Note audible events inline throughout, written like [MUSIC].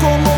como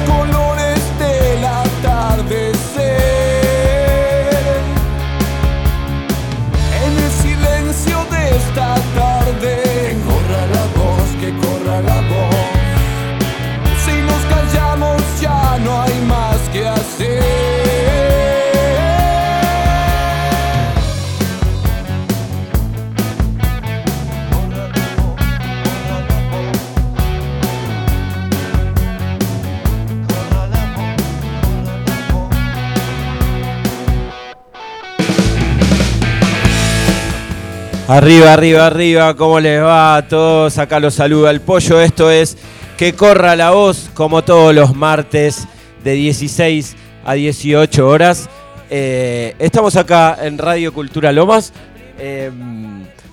Arriba, arriba, arriba, ¿cómo les va a todos? Acá los saluda el pollo. Esto es Que Corra la Voz, como todos los martes de 16 a 18 horas. Eh, estamos acá en Radio Cultura Lomas. eh,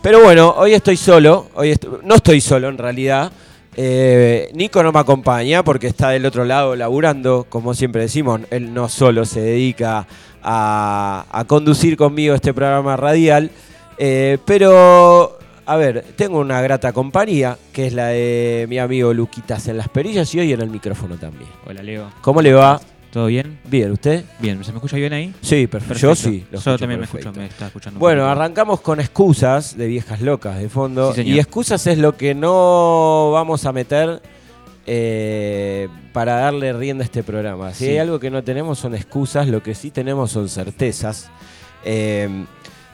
pero bueno, hoy estoy solo. Hoy no estoy solo en realidad. Eh, Nico no me acompaña porque está del otro lado laburando, como siempre decimos, él no solo se dedica a conducir conmigo este programa radial, eh, pero a ver, tengo una grata compañía que es la de mi amigo Luquitas en las perillas y hoy en el micrófono también. Hola Leo. ¿Cómo le va? ¿Todo bien? Bien, ¿usted? Bien, ¿se me escucha bien ahí? Sí, perfecto. Yo sí. lo Yo también me escucho, me está escuchando. Bueno, arrancamos con excusas de viejas locas de fondo. Sí, y excusas es lo que no vamos a meter eh, para darle rienda a este programa. Si Sí. hay algo que no tenemos son excusas, lo que sí tenemos son certezas. Eh,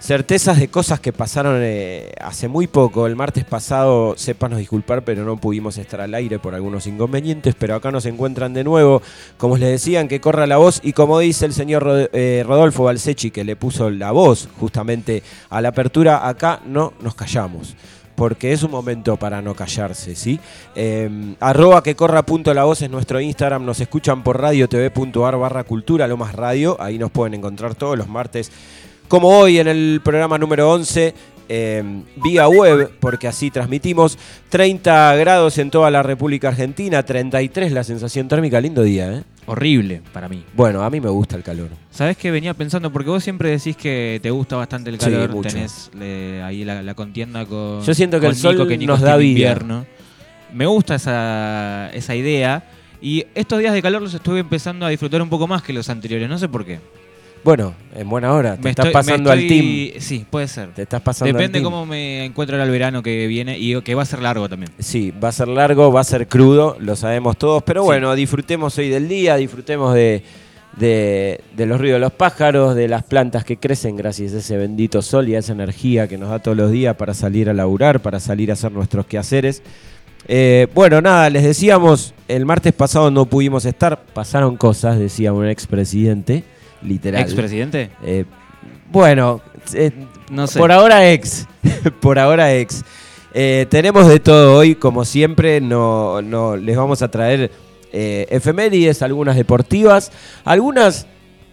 certezas de cosas que pasaron eh, hace muy poco. El martes pasado, sépanos disculpar, pero no pudimos estar al aire por algunos inconvenientes, pero acá nos encuentran de nuevo. Como les decían, que corra la voz y como dice el señor eh, Rodolfo Balsechi, que le puso la voz justamente a la apertura, acá no nos callamos. Porque es un momento para no callarse, ¿sí? Eh, arroba que corra punto la voz es nuestro Instagram. Nos escuchan por radiotv.ar barra cultura, lo más radio. Ahí nos pueden encontrar todos los martes como hoy en el programa número 11, eh, vía web, porque así transmitimos. 30 grados en toda la República Argentina, 33 la sensación térmica, lindo día, ¿eh? Horrible para mí. Bueno, a mí me gusta el calor. ¿Sabés qué venía pensando? Porque vos siempre decís que te gusta bastante el Sí, calor, mucho. tenés eh, ahí la, la contienda con. Yo siento que el sol Nico, que Nico nos da vida. invierno. Me gusta esa, esa idea. Y estos días de calor los estuve empezando a disfrutar un poco más que los anteriores, no sé por qué. Bueno, en buena hora, te Me estás estoy- pasando al team. Sí, puede ser. Te estás pasando al Depende team. cómo me encuentro el verano que viene y que va a ser largo también. Sí, va a ser largo, va a ser crudo, lo sabemos todos, pero Sí. bueno, disfrutemos hoy del día, disfrutemos de, de- de los ríos de los pájaros, de las plantas que crecen gracias a ese bendito sol y a esa energía que nos da todos los días para salir a laburar, para salir a hacer nuestros quehaceres. Eh, bueno, nada, les decíamos, el martes pasado no pudimos estar, pasaron cosas, decía un expresidente, literal. ¿Expresidente? Eh, bueno, eh, No sé. por ahora ex. [LAUGHS] por ahora ex. Eh, tenemos de todo hoy, como siempre. No, no les vamos a traer eh, efemérides, algunas deportivas, algunas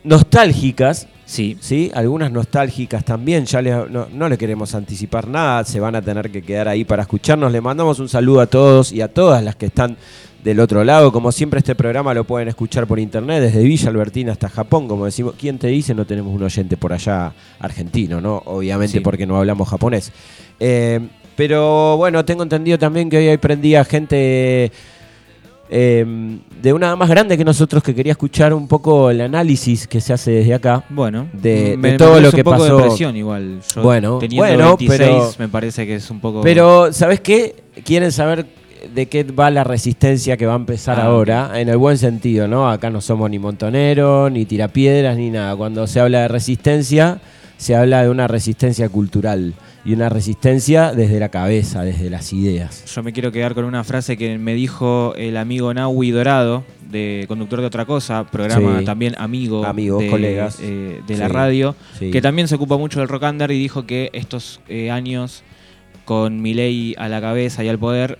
nostálgicas. Sí. ¿sí? Algunas nostálgicas también. Ya les- no, no le queremos anticipar nada. Se van a tener que quedar ahí para escucharnos. Le mandamos un saludo a todos y a todas las que están del otro lado. Como siempre, este programa lo pueden escuchar por internet, desde Villa Albertina hasta Japón. Como decimos, ¿quién te dice? No tenemos un oyente por allá argentino, ¿no? Obviamente Sí. porque no hablamos japonés. Eh, pero bueno, tengo entendido también que hoy hay prendida gente eh, de una más grande que nosotros que quería escuchar un poco el análisis que se hace desde acá. Bueno, De- me- de todo lo que un poco pasó. de presión igual. Yo Bueno, bueno, 26 pero- me parece que es un poco... Pero, ¿sabes qué? Quieren saber de qué va la resistencia que va a empezar Ah, ahora, en el buen sentido, ¿no? Acá no somos ni montoneros, ni tirapiedras, ni nada. Cuando se habla de resistencia, se habla de una resistencia cultural y una resistencia desde la cabeza, desde las ideas. Yo me quiero quedar con una frase que me dijo el amigo Naui Dorado, de conductor de otra cosa, programa Sí. también amigo Amigos, de, colegas. eh, de la radio, Sí. que también se ocupa mucho del rock under y dijo que estos eh, años con Milei a la cabeza y al poder,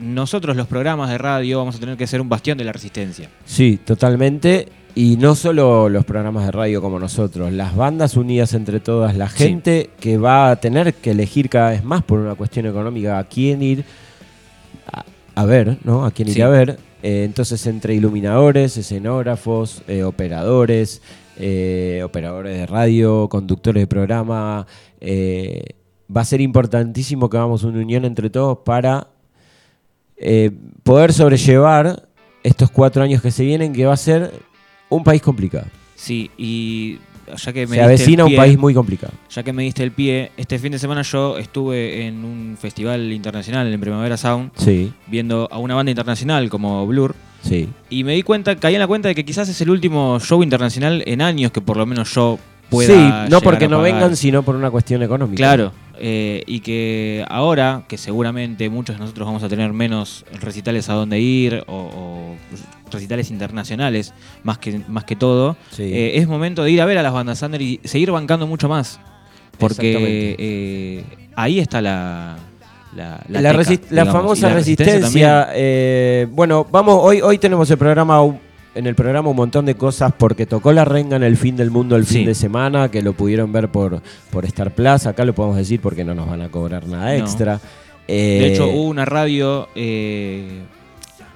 nosotros los programas de radio vamos a tener que ser un bastión de la resistencia. Sí, totalmente. Y no solo los programas de radio como nosotros, las bandas unidas entre todas, la Sí. gente que va a tener que elegir cada vez más por una cuestión económica a quién ir a, a ver, ¿no? A quién ir Sí. a ver. Eh, entonces, entre iluminadores, escenógrafos, eh, operadores, eh, operadores de radio, conductores de programa, va a ser importantísimo que hagamos una unión entre todos para eh, poder sobrellevar estos cuatro años que se vienen, que va a ser un país complicado. Sí, y ya que me Se diste el avecina un país muy complicado. Ya que me diste el pie, este fin de semana yo estuve en un festival internacional en Primavera Sound Sí, viendo a una banda internacional como Blur sí. y me di cuenta, caí en la cuenta de que quizás es el último show internacional en años que por lo menos yo pueda sí, no porque no vengan, sino por una cuestión económica. Claro, eh, y que ahora, que seguramente muchos de nosotros vamos a tener menos recitales a dónde ir o, o recitales internacionales, más que, más que todo, Sí. eh, es momento de ir a ver a las bandas under y seguir bancando mucho más. Porque eh, ahí está la. La, La, teca, resi- la digamos, famosa resistencia. eh, bueno, vamos, hoy, hoy tenemos el programa, en el programa un montón de cosas porque tocó la renga en el fin del mundo el fin Sí. de semana, que lo pudieron ver por, por Star Plus. Acá lo podemos decir porque no nos van a cobrar nada No. extra. De Eh, hecho, hubo una radio eh,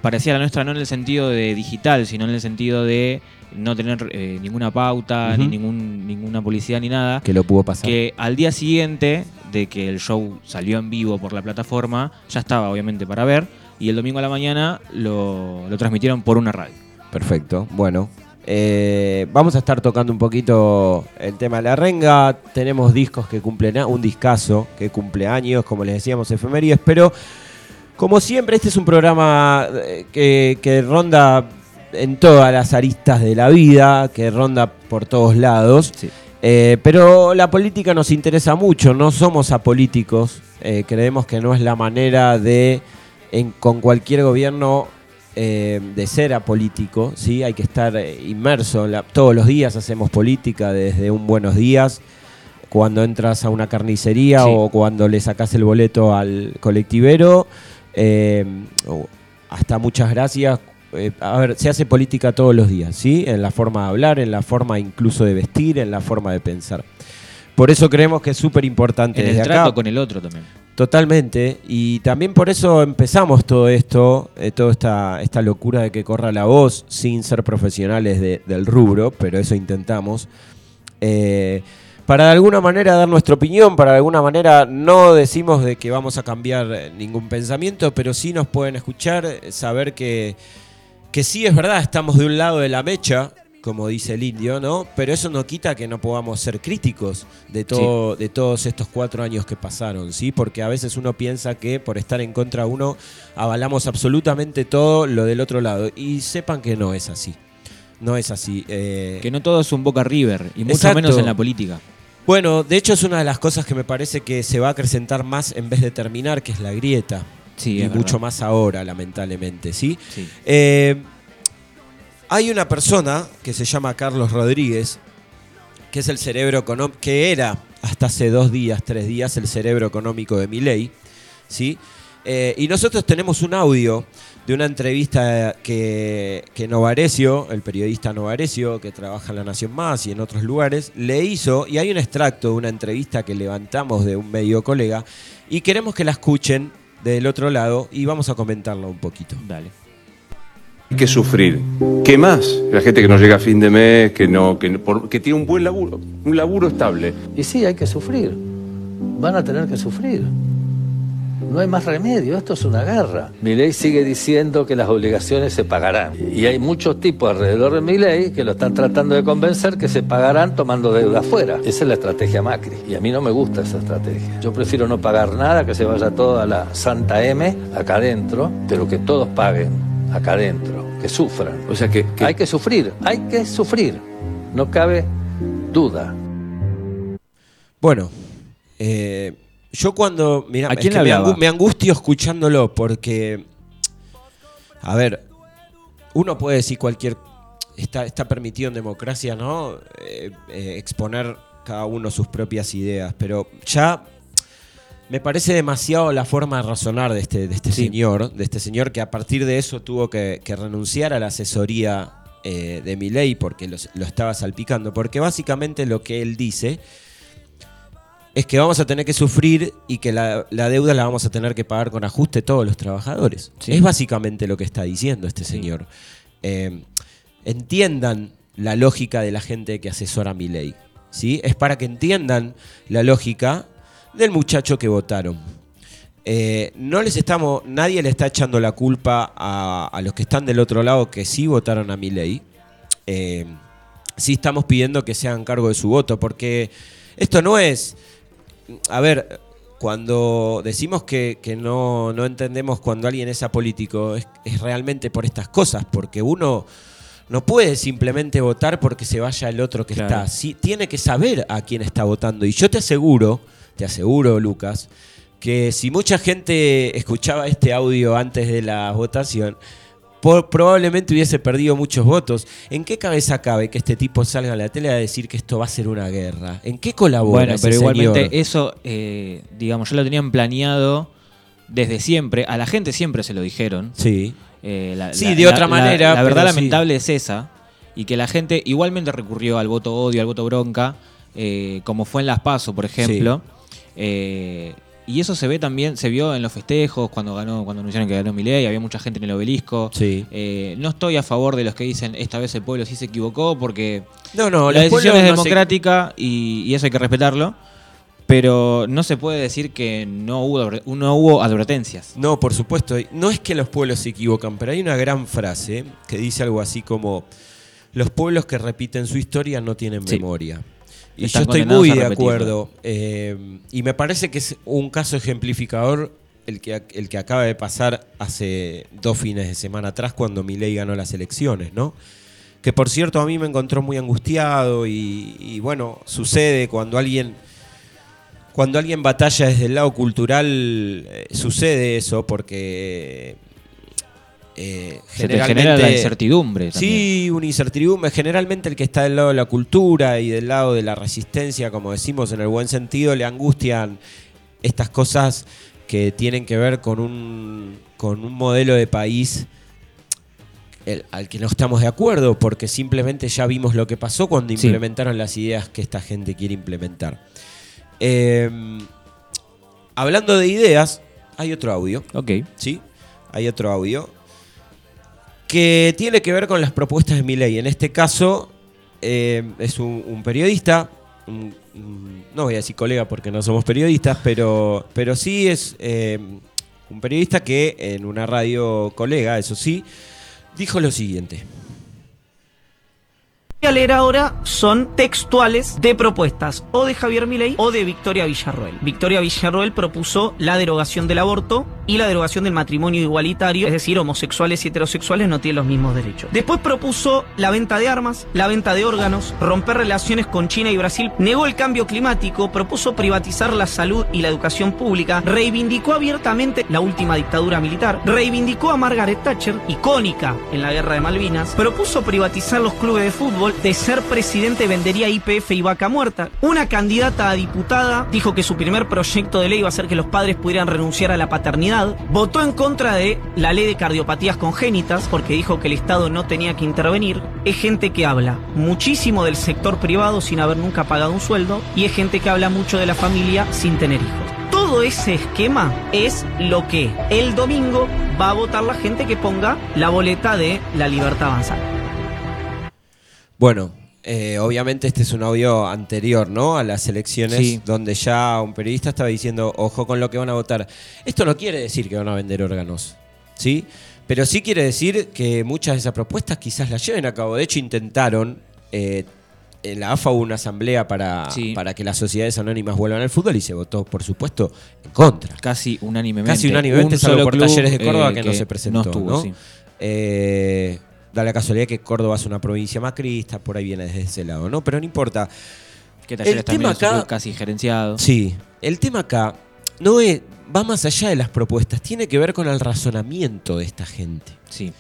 parecida a la nuestra, no en el sentido de digital, sino en el sentido de no tener eh, ninguna pauta, ni ningún, ninguna publicidad, ni nada. que lo pudo pasar. Que al día siguiente de que el show salió en vivo por la plataforma, ya estaba obviamente para ver, y el domingo a la mañana lo, lo transmitieron por una radio. Perfecto. Bueno, eh, vamos a estar tocando un poquito el tema de la renga. Tenemos discos que cumplen, un discazo que cumple años, como les decíamos, efemérides, pero como siempre, este es un programa eh, que, que ronda en todas las aristas de la vida, que ronda por todos lados. Sí. Eh, pero la política nos interesa mucho, no somos apolíticos, eh, creemos que no es la manera de, en- con cualquier gobierno, eh, de ser apolítico, ¿sí? hay que estar eh, inmerso, en la- todos los días hacemos política, desde un buenos días, cuando entras a una carnicería Sí. o cuando le sacas el boleto al colectivero, eh, hasta muchas gracias. eh, a ver, se hace política todos los días, ¿sí? En la forma de hablar, en la forma incluso de vestir, en la forma de pensar. Por eso creemos que es súper importante el desde trato acá. con el otro también. Totalmente. Y también por eso empezamos todo esto, eh, toda esta, esta locura de que corra la voz sin ser profesionales de- del rubro, pero eso intentamos. Eh, para de alguna manera dar nuestra opinión, para de alguna manera no decimos de que vamos a cambiar eh, ningún pensamiento, pero sí nos pueden escuchar, eh, saber que, que sí es verdad, estamos de un lado de la mecha, como dice el indio, ¿no? Pero eso no quita que no podamos ser críticos de, todo, de todos estos cuatro años que pasaron, ¿sí? Porque a veces uno piensa que por estar en contra de uno avalamos absolutamente todo lo del otro lado. Y sepan que no es así. No es así. eh, Que no todo es un Boca River, y mucho Exacto. menos en la política. bueno, de hecho es una de las cosas que me parece que se va a acrecentar más en vez de terminar, que es la grieta. Sí, y mucho más ahora, lamentablemente, ¿sí? Sí. Eh, hay una persona que se llama Carlos Rodríguez, que es el cerebro económico, que era hasta hace dos días, tres días, el cerebro económico de Milei, ¿sí? Eh, y nosotros tenemos un audio de una entrevista que, que Novarecio, el periodista Novarecio, que trabaja en La Nación Más y en otros lugares, le hizo, y hay un extracto de una entrevista que levantamos de un medio colega, y queremos que la escuchen del otro lado y vamos a comentarla un poquito. Dale. Hay que sufrir. ¿Qué más? La gente que no llega a fin de mes, que no, que, no- por- que tiene un buen laburo, un laburo estable. Y sí, hay que sufrir. Van a tener que sufrir. No hay más remedio, esto es una guerra. Mi ley sigue diciendo que las obligaciones se pagarán. Y hay muchos tipos alrededor de mi ley que lo están tratando de convencer que se pagarán tomando deuda afuera. Esa es la estrategia Macri. Y a mí no me gusta esa estrategia. Yo prefiero no pagar nada, que se vaya todo a la Santa M, acá adentro, pero que todos paguen acá adentro, que sufran. O sea que, que- Hay que sufrir, hay que sufrir. No cabe duda. Bueno, eh, yo cuando. Mira, ¿A quién le me, hablaba? angu- me angustio escuchándolo porque. A ver, uno puede decir cualquier. Está, está permitido en democracia, ¿no? Eh, eh, exponer cada uno sus propias ideas, pero ya. Me parece demasiado la forma de razonar de este, de este Sí. señor, de este señor que a partir de eso tuvo que, que renunciar a la asesoría eh, de mi ley porque los- lo estaba salpicando. Porque básicamente lo que él dice es que vamos a tener que sufrir y que la, la deuda la vamos a tener que pagar con ajuste todos los trabajadores. Sí. Es básicamente lo que está diciendo este señor. Eh, entiendan la lógica de la gente que asesora mi ley. ¿sí? Es para que entiendan la lógica del muchacho que votaron. Eh, no les estamos, nadie le está echando la culpa a, a los que están del otro lado que sí votaron a mi ley. sí estamos pidiendo que se hagan cargo de su voto, porque esto no es, a ver, cuando decimos que, que no, no entendemos cuando alguien es apolítico, es, es realmente por estas cosas, porque uno no puede simplemente votar porque se vaya el otro que Claro. está. Sí, tiene que saber a quién está votando. Y yo te aseguro, te aseguro, Lucas, que si mucha gente escuchaba este audio antes de la votación, por- probablemente hubiese perdido muchos votos. ¿En qué cabeza cabe que este tipo salga a la tele a decir que esto va a ser una guerra? ¿En qué colabora Bueno, ese pero igualmente señor? eso, eh, digamos, ya lo tenían planeado desde siempre. A la gente siempre se lo dijeron. Sí. Eh, la- Sí, la- de otra la- manera, La, verdad sí. lamentable es esa. Y que la gente igualmente recurrió al voto odio, al voto bronca, eh, como fue en Las Paso, por ejemplo. Eh, y eso se ve también, se vio en los festejos, cuando ganó, cuando anunciaron que ganó Milei, había mucha gente en el obelisco. Sí. Eh, no estoy a favor de los que dicen esta vez el pueblo sí se equivocó, porque No, no, la decisión es no se- democrática y, y eso hay que respetarlo. Pero no se puede decir que no hubo, no hubo advertencias. No, por supuesto. No es que los pueblos se equivocan, pero hay una gran frase que dice algo así como: Los pueblos que repiten su historia no tienen Sí. memoria. Y yo estoy muy de acuerdo. eh, y me parece que es un caso ejemplificador el que, el que acaba de pasar hace dos fines de semana atrás cuando Milei ganó las elecciones, ¿no? Que por cierto a mí me encontró muy angustiado y, y bueno, sucede cuando alguien cuando alguien batalla desde el lado cultural, eh, sucede eso porque eh, Se te genera la incertidumbre. también. Sí, una incertidumbre. Generalmente el que está del lado de la cultura y del lado de la resistencia, como decimos en el buen sentido, le angustian estas cosas que tienen que ver con un, con un modelo de país el- al que no estamos de acuerdo, porque simplemente ya vimos lo que pasó cuando Sí. implementaron las ideas que esta gente quiere implementar. Eh, hablando de ideas, hay otro audio. Ok. ¿sí? Hay otro audio que tiene que ver con las propuestas de Milei. En este caso eh, es un, periodista, no voy a decir colega porque no somos periodistas, pero, pero sí es eh, un periodista que en una radio colega, eso sí, dijo lo siguiente. A leer ahora son textuales de propuestas o de Javier Milei o de Victoria Villarroel. Victoria Villarroel propuso la derogación del aborto y la derogación del matrimonio igualitario, es decir, homosexuales y heterosexuales no tienen los mismos derechos. Después propuso la venta de armas, la venta de órganos, romper relaciones con China y Brasil, negó el cambio climático, propuso privatizar la salud y la educación pública, reivindicó abiertamente la última dictadura militar, reivindicó a Margaret Thatcher, icónica en la guerra de Malvinas, propuso privatizar los clubes de fútbol, de ser presidente vendería IPF y vaca muerta. Una candidata a diputada dijo que su primer proyecto de ley iba a ser que los padres pudieran renunciar a la paternidad, votó en contra de la ley de cardiopatías congénitas porque dijo que el Estado no tenía que intervenir. Es gente que habla muchísimo del sector privado sin haber nunca pagado un sueldo y es gente que habla mucho de la familia sin tener hijos. Todo ese esquema es lo que el domingo va a votar la gente que ponga la boleta de la libertad avanzada. Bueno, eh, obviamente este es un audio anterior, ¿no? A las elecciones, Sí. donde ya un periodista estaba diciendo, ojo con lo que van a votar. Esto no quiere decir que van a vender órganos, ¿sí? Pero sí quiere decir que muchas de esas propuestas quizás las lleven a cabo. De hecho, intentaron, eh, en la AFA hubo una asamblea para, Sí. para que las sociedades anónimas vuelvan al fútbol y se votó, por supuesto, en contra. Casi unánimemente. Casi unánimemente, Un salvo solo por club, Talleres de Córdoba eh, que, no se presentó. No estuvo, ¿no? sí. Eh, da la casualidad que Córdoba es una provincia macrista, por ahí viene desde ese lado, ¿no? Pero no importa. Que Talleres El tema acá- casi gerenciado. Sí, el tema acá no es, va más allá de las propuestas, tiene que ver con el razonamiento de esta gente. Sí.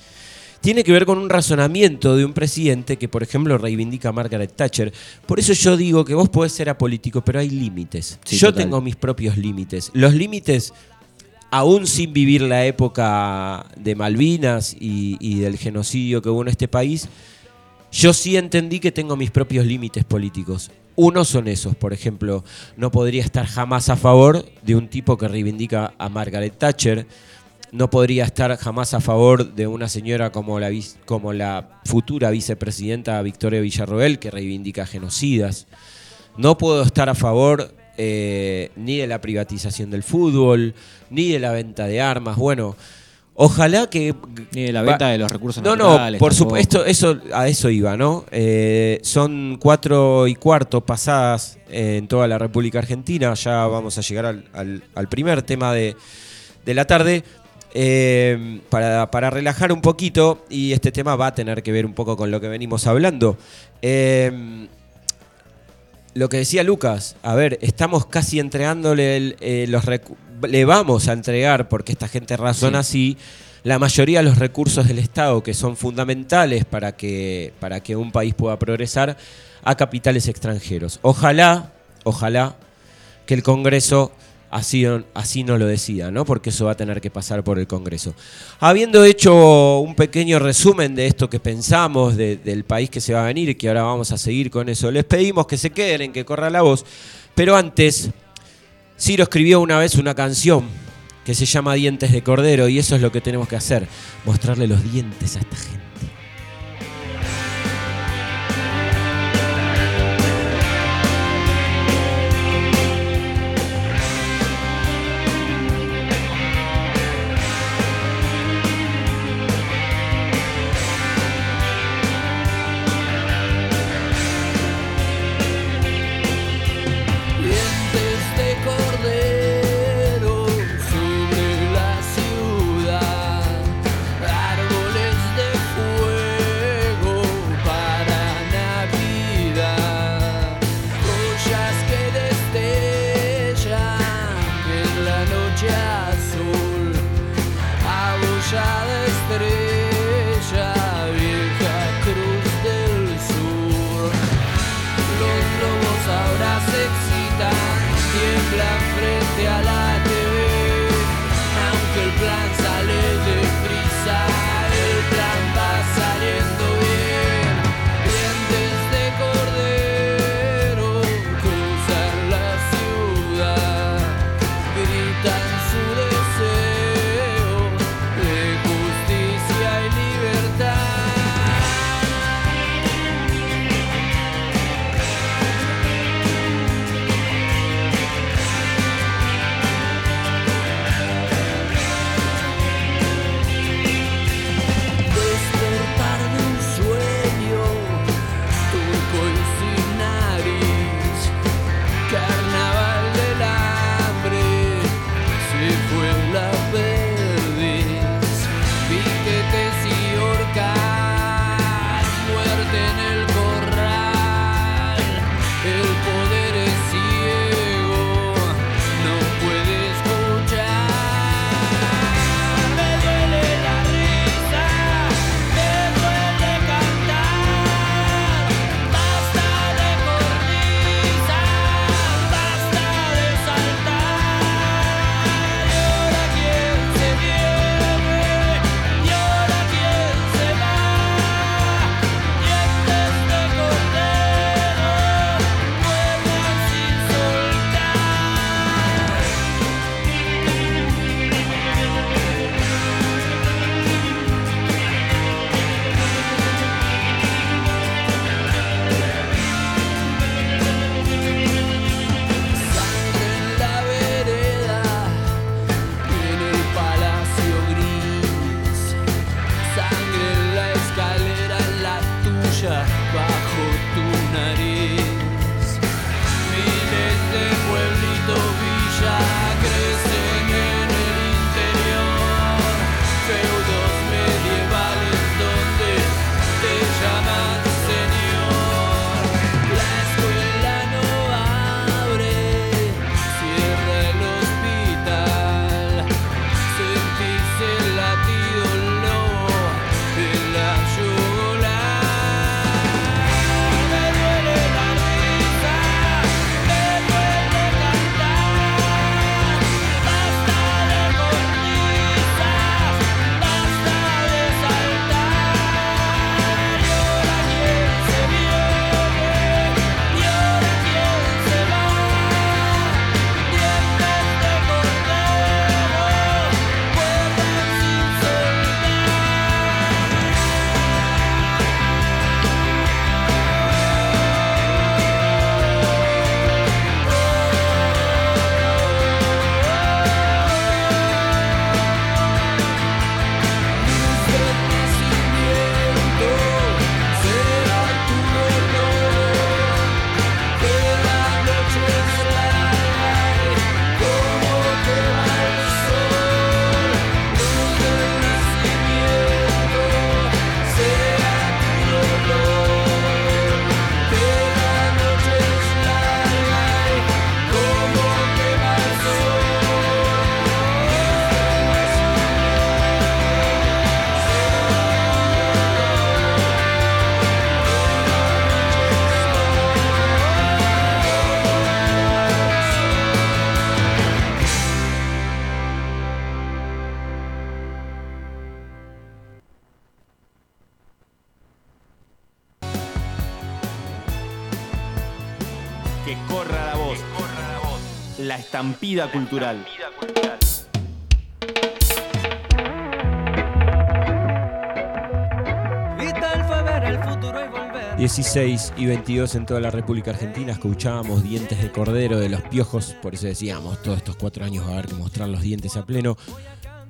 Tiene que ver con un razonamiento de un presidente que, por ejemplo, reivindica a Margaret Thatcher. Por eso yo digo que vos podés ser apolítico, pero hay límites. Sí, yo total. tengo mis propios límites. Los límites, aún sin vivir la época de Malvinas y, del genocidio que hubo en este país, yo sí entendí que tengo mis propios límites políticos. Uno son esos, por ejemplo, no podría estar jamás a favor de un tipo que reivindica a Margaret Thatcher, no podría estar jamás a favor de una señora como la, como la futura vicepresidenta Victoria Villarroel, que reivindica genocidas. No puedo estar a favor eh, ni de la privatización del fútbol, ni de la venta de armas. Bueno, ojalá que... Ni de la venta de los recursos no, naturales. no, por tampoco. supuesto, eso, a eso iba, ¿no? Eh, son cuatro y cuarto pasadas eh, en toda la República Argentina. Ya vamos a llegar al, al- al primer tema de, de la tarde. Eh, para, para relajar un poquito, y este tema va a tener que ver un poco con lo que venimos hablando. Eh, lo que decía Lucas, a ver, estamos casi entregándole el, eh, los le vamos a entregar, porque esta gente razona así, la mayoría de los recursos del Estado que son fundamentales para que, para que un país pueda progresar a capitales extranjeros. Ojalá, ojalá que el Congreso así, no lo decida, ¿no? Porque eso va a tener que pasar por el Congreso. Habiendo hecho un pequeño resumen de esto que pensamos, de- del país que se va a venir y que ahora vamos a seguir con eso, les pedimos que se queden, en que corra la voz. Pero antes, Ciro escribió una vez una canción que se llama Dientes de Cordero y eso es lo que tenemos que hacer, mostrarle los dientes a esta gente. Estampida cultural. 16 y 22 en toda la República Argentina escuchábamos dientes de cordero de los piojos, por eso decíamos, todos estos cuatro años va a haber que mostrar los dientes a pleno,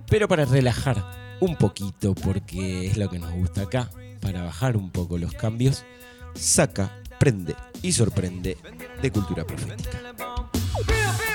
pero para relajar un poquito, porque es lo que nos gusta acá, para bajar un poco los cambios, saca, prende y sorprende de cultura profética.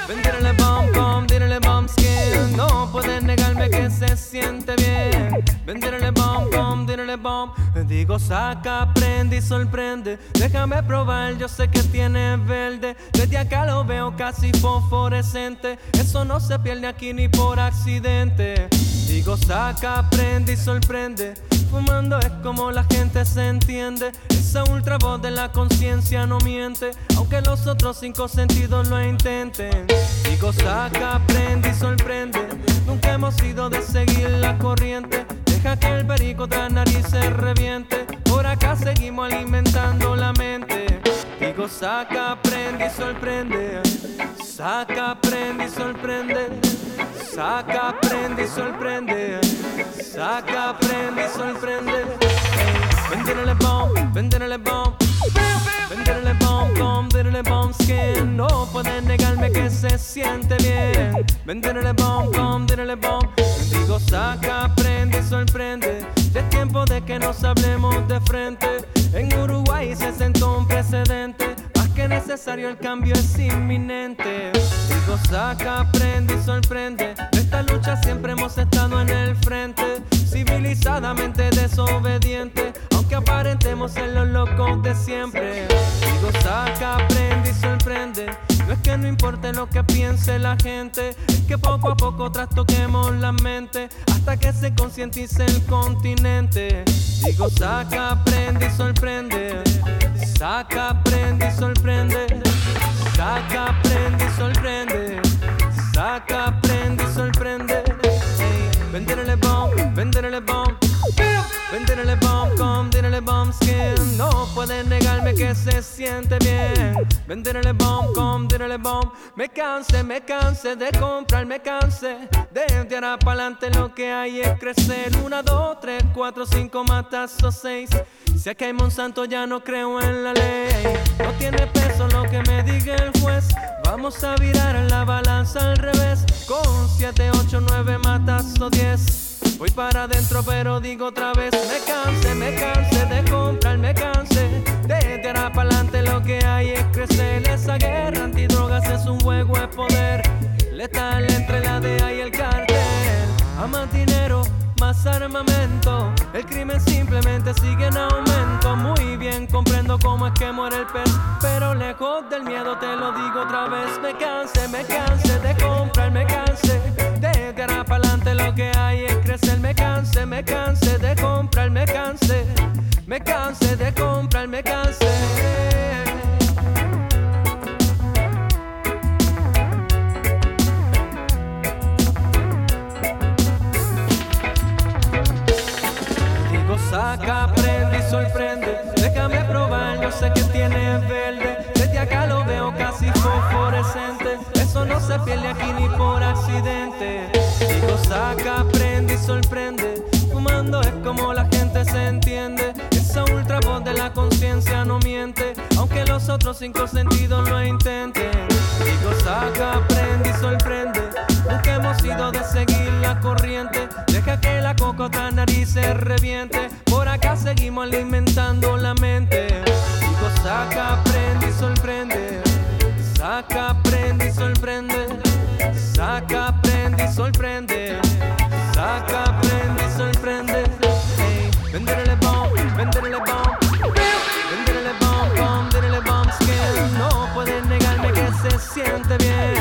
Venderle bomb, bomb, dirle bomb skin. No puedes negarme que se siente bien. Venderle bomb, bomb, dirle bomb. Digo, saca, prende y sorprende. Déjame probar, yo sé que tiene verde. Desde acá lo veo casi fosforescente. Eso no se pierde aquí ni por accidente. Digo, saca, prende y sorprende. Fumando es como la gente se entiende. Esa ultra voz de la conciencia no miente. Aunque los otros cinco sentidos lo intenten. Digo, saca, aprende y sorprende. Nunca hemos sido de seguir la corriente. Deja que el perico la nariz se reviente. Por acá seguimos alimentando la mente. Digo, saca, aprende y sorprende. Saca, aprende y sorprende. Saca, aprende y sorprende. Saca, aprende y sorprende. Venderle bomb, venderle bomb. Venderle bomb, bomb, venderle bomb skin. No puedes negarme que se siente bien. Venderle bomb, bomb, venderle bomb. Digo, saca, aprende y sorprende. Ya es tiempo de que nos hablemos de frente. En Uruguay se sentó un precedente. Que necesario, el cambio es inminente. Digo, saca, aprende y sorprende. De esta lucha siempre hemos estado en el frente. Civilizadamente desobediente. Aunque aparentemos ser los locos de siempre. Digo, saca, aprende y sorprende. No es que no importe lo que piense la gente, es que poco a poco trastoquemos la mente hasta que se concientice el continente. Digo, saca, aprende y sorprende. Saca, aprende y sorprende. Saca, aprende y sorprende. Saca, aprende y sorprende. Hey, venderle bomb, venderle bomb. Venderle bomb, venderle bomb skin. No puedes negarme que se siente bien. Venderle bomb, com, venderle bomb. Me canse, me canse de comprar, me canse. De ahora para adelante lo que hay es crecer. Una, dos, tres, cuatro, cinco, matazos, seis. Si aquí hay Monsanto ya no creo en la ley. No tiene peso lo que me diga el juez. Vamos a virar la balanza al revés. Con siete, ocho, nueve, matazos, diez. Voy para adentro pero digo otra vez Me canse, me canse de comprar, me canse De ahora para adelante lo que hay es crecer Esa guerra antidrogas es un juego de poder. Letal entre la DEA y el cartel A más dinero, más armamento. El crimen simplemente sigue en aumento. Muy bien, comprendo cómo es que muere el pez Pero lejos del miedo te lo digo otra vez. Me canse, me canse de comprar, me canse Ahora para adelante lo que hay es crecer Me canse, me canse de comprar, me canse Me canse de comprar, me canse Digo, saca, aprende y sorprende. Déjame probar, yo sé que tiene verde. Desde acá lo veo casi fosforescente. Eso no se pierde aquí ni como la gente se entiende. Esa ultra voz de la conciencia no miente. Aunque los otros cinco sentidos lo intenten. Digo, saca, aprende y sorprende. Nunca hemos sido de seguir la corriente. Deja que la cocota nariz se reviente. Por acá seguimos alimentando la mente. Bien.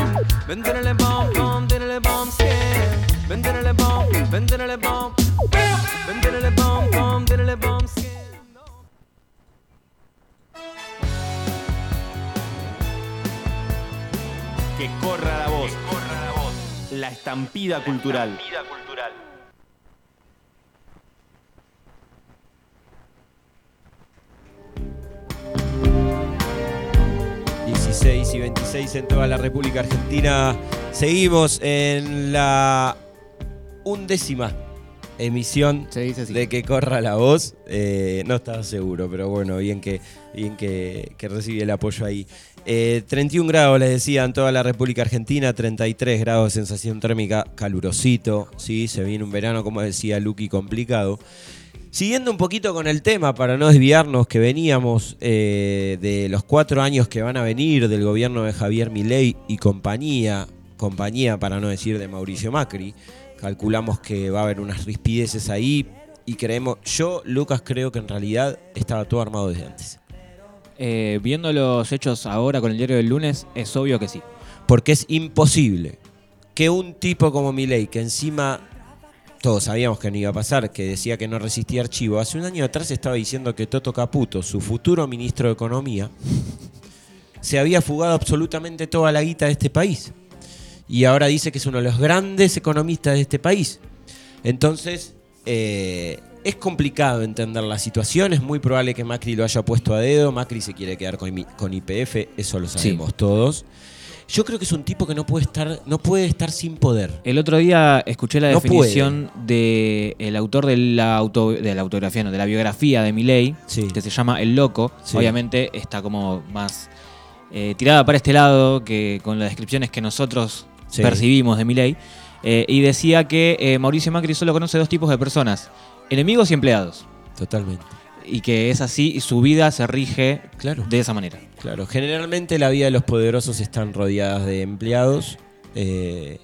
Venderle bomb, bomb, venderle bomb skin. Venderle bomb, venderle bomb. Venderle bomb, bomb, venderle bomb skin. Que corra la voz. La estampida cultural. 16 16 y 26 en toda la República Argentina. Seguimos en la undécima emisión Se dice así. de que corra la voz. Eh, no estaba seguro, pero bueno, bien que, bien que, que recibí el apoyo ahí. Eh, 31 grados, les decía, en toda la República Argentina, 33 grados, sensación térmica, calurosito, ¿sí? Se viene un verano, como decía Lucky, complicado. Siguiendo un poquito con el tema, para no desviarnos, que veníamos eh, de los cuatro años que van a venir del gobierno de Javier Milei y compañía, compañía para no decir de Mauricio Macri, calculamos que va a haber unas rispideces ahí y creemos, yo Lucas creo que en realidad estaba todo armado desde antes. Eh, viendo los hechos ahora con el diario del lunes, es obvio que sí. Porque es imposible que un tipo como Milei, que encima todos sabíamos que no iba a pasar, que decía que no resistía archivo, hace un año atrás estaba diciendo que Toto Caputo, su futuro ministro de Economía, se había fugado absolutamente toda la guita de este país. Y ahora dice que es uno de los grandes economistas de este país. Entonces, eh, es complicado entender la situación, es muy probable que Macri lo haya puesto a dedo, Macri se quiere quedar con, con IPF, eso lo sabemos todos. Yo creo que es un tipo que no puede estar, no puede estar sin poder. El otro día escuché la No definición del autor de la, auto, de la autografía, no, de la biografía de Sí. que se llama El Loco. Sí. Obviamente está como más eh, tirada para este lado que con las descripciones que nosotros Sí. percibimos de Milei. Eh, y decía que eh, Mauricio Macri solo conoce dos tipos de personas, enemigos y empleados. Totalmente. Y que es así y su vida se rige Claro. de esa manera. Claro, generalmente la vida de los poderosos están rodeadas de empleados eh,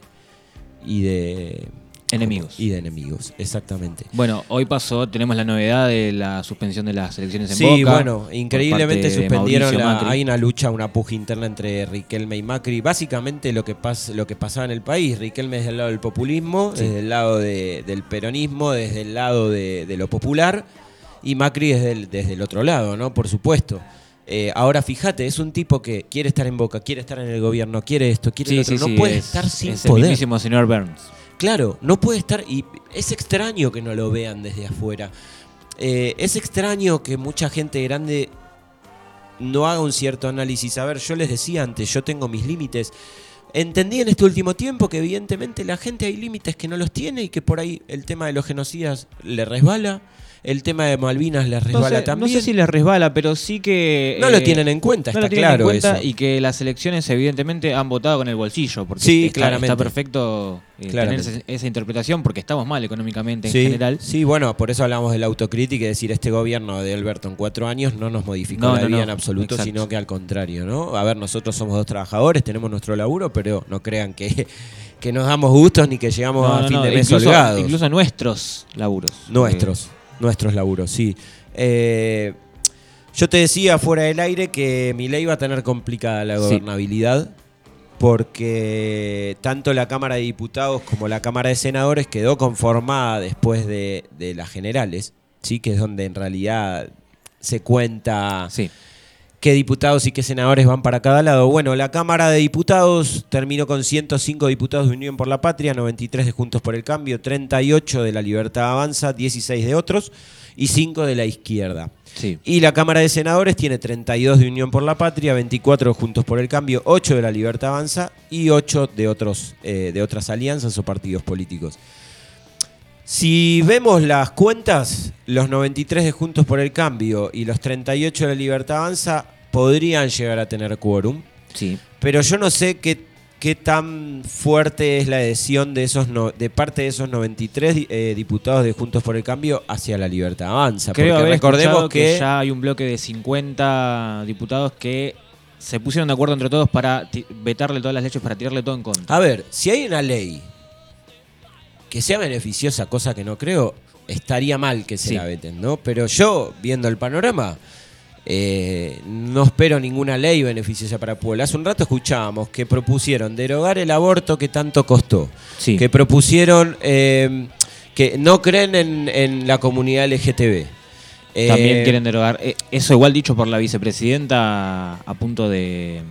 y de Enemigos. Y de enemigos, exactamente. Bueno, hoy pasó, tenemos la novedad de la suspensión de las elecciones en Sí, Boca. bueno, por increíblemente suspendieron Mauricio la, Macri. hay una lucha, una puja interna entre Riquelme y Macri. Básicamente lo que pas, lo que pasaba en el país, Riquelme desde el lado del populismo, Sí. desde el lado de- del peronismo, desde el lado de, de lo popular, y Macri desde el, desde el otro lado, ¿no? Por supuesto. Eh, ahora fíjate, es un tipo que quiere estar en Boca, quiere estar en el gobierno, quiere esto, quiere Sí, lo otro, sí, no sí, puede es- estar sin es el poder. mismísimo señor Burns. Claro, no puede estar. Y es extraño que no lo vean desde afuera. Eh, es extraño que mucha gente grande no haga un cierto análisis. A ver, yo les decía antes, yo tengo mis límites. Entendí en este último tiempo que evidentemente la gente hay límites que no los tiene y que por ahí el tema de los genocidas le resbala, el tema de Malvinas le No resbala sé, no también. sé si les resbala, pero sí que... No eh, lo tienen en cuenta, no está lo claro en cuenta eso. y que las elecciones evidentemente han votado con el bolsillo. Porque Sí, está, claramente. está perfecto eh, tener esa, esa interpretación porque estamos mal económicamente en Sí, general. sí, bueno, por eso hablamos de la autocrítica y decir este gobierno de Alberto en cuatro años no nos modificó No, la vida en absoluto, exacto. sino que al contrario, ¿no? A ver, nosotros somos dos trabajadores, tenemos nuestro laburo, pero no crean que, que nos damos gustos ni que llegamos No, a no, fin no, de mes incluso, holgados. incluso nuestros laburos. Nuestros, nuestros laburos, sí. Eh, yo te decía fuera del aire que mi ley va a tener complicada la Sí. gobernabilidad porque tanto la Cámara de Diputados como la Cámara de Senadores quedó conformada después de, de las generales, sí, que es donde en realidad se cuenta sí. Qué diputados y qué senadores van para cada lado. Bueno, la Cámara de Diputados terminó con 105 diputados de Unión por la Patria, 93 de Juntos por el Cambio, 38 de la Libertad Avanza, 16 de otros y 5 de la izquierda. Sí. Y la Cámara de Senadores tiene 32 de Unión por la Patria, 24 de Juntos por el Cambio, 8 de la Libertad Avanza y 8 de, otros, eh, de otras alianzas o partidos políticos. Si vemos las cuentas, los 93 de Juntos por el Cambio y los 38 de la Libertad Avanza podrían llegar a tener quórum, Sí. pero yo no sé qué, qué tan fuerte es la adhesión de, esos no- de parte de esos 93 di- eh, diputados de Juntos por el Cambio hacia la Libertad Avanza. Creo porque recordemos escuchado que, ya hay un bloque de 50 diputados que se pusieron de acuerdo entre todos para vetarle todas las leyes, para tirarle todo en contra. A ver, si hay una ley que sea beneficiosa, cosa que no creo, estaría mal que se Sí. la veten, ¿no? Pero yo, viendo el panorama, eh, no espero ninguna ley beneficiosa para Puebla. Hace un rato escuchábamos que propusieron derogar el aborto que tanto costó, Sí. que propusieron eh, que no creen en, en la comunidad LGTB. Eh, También quieren derogar. eh, Eso igual dicho por la vicepresidenta a punto de,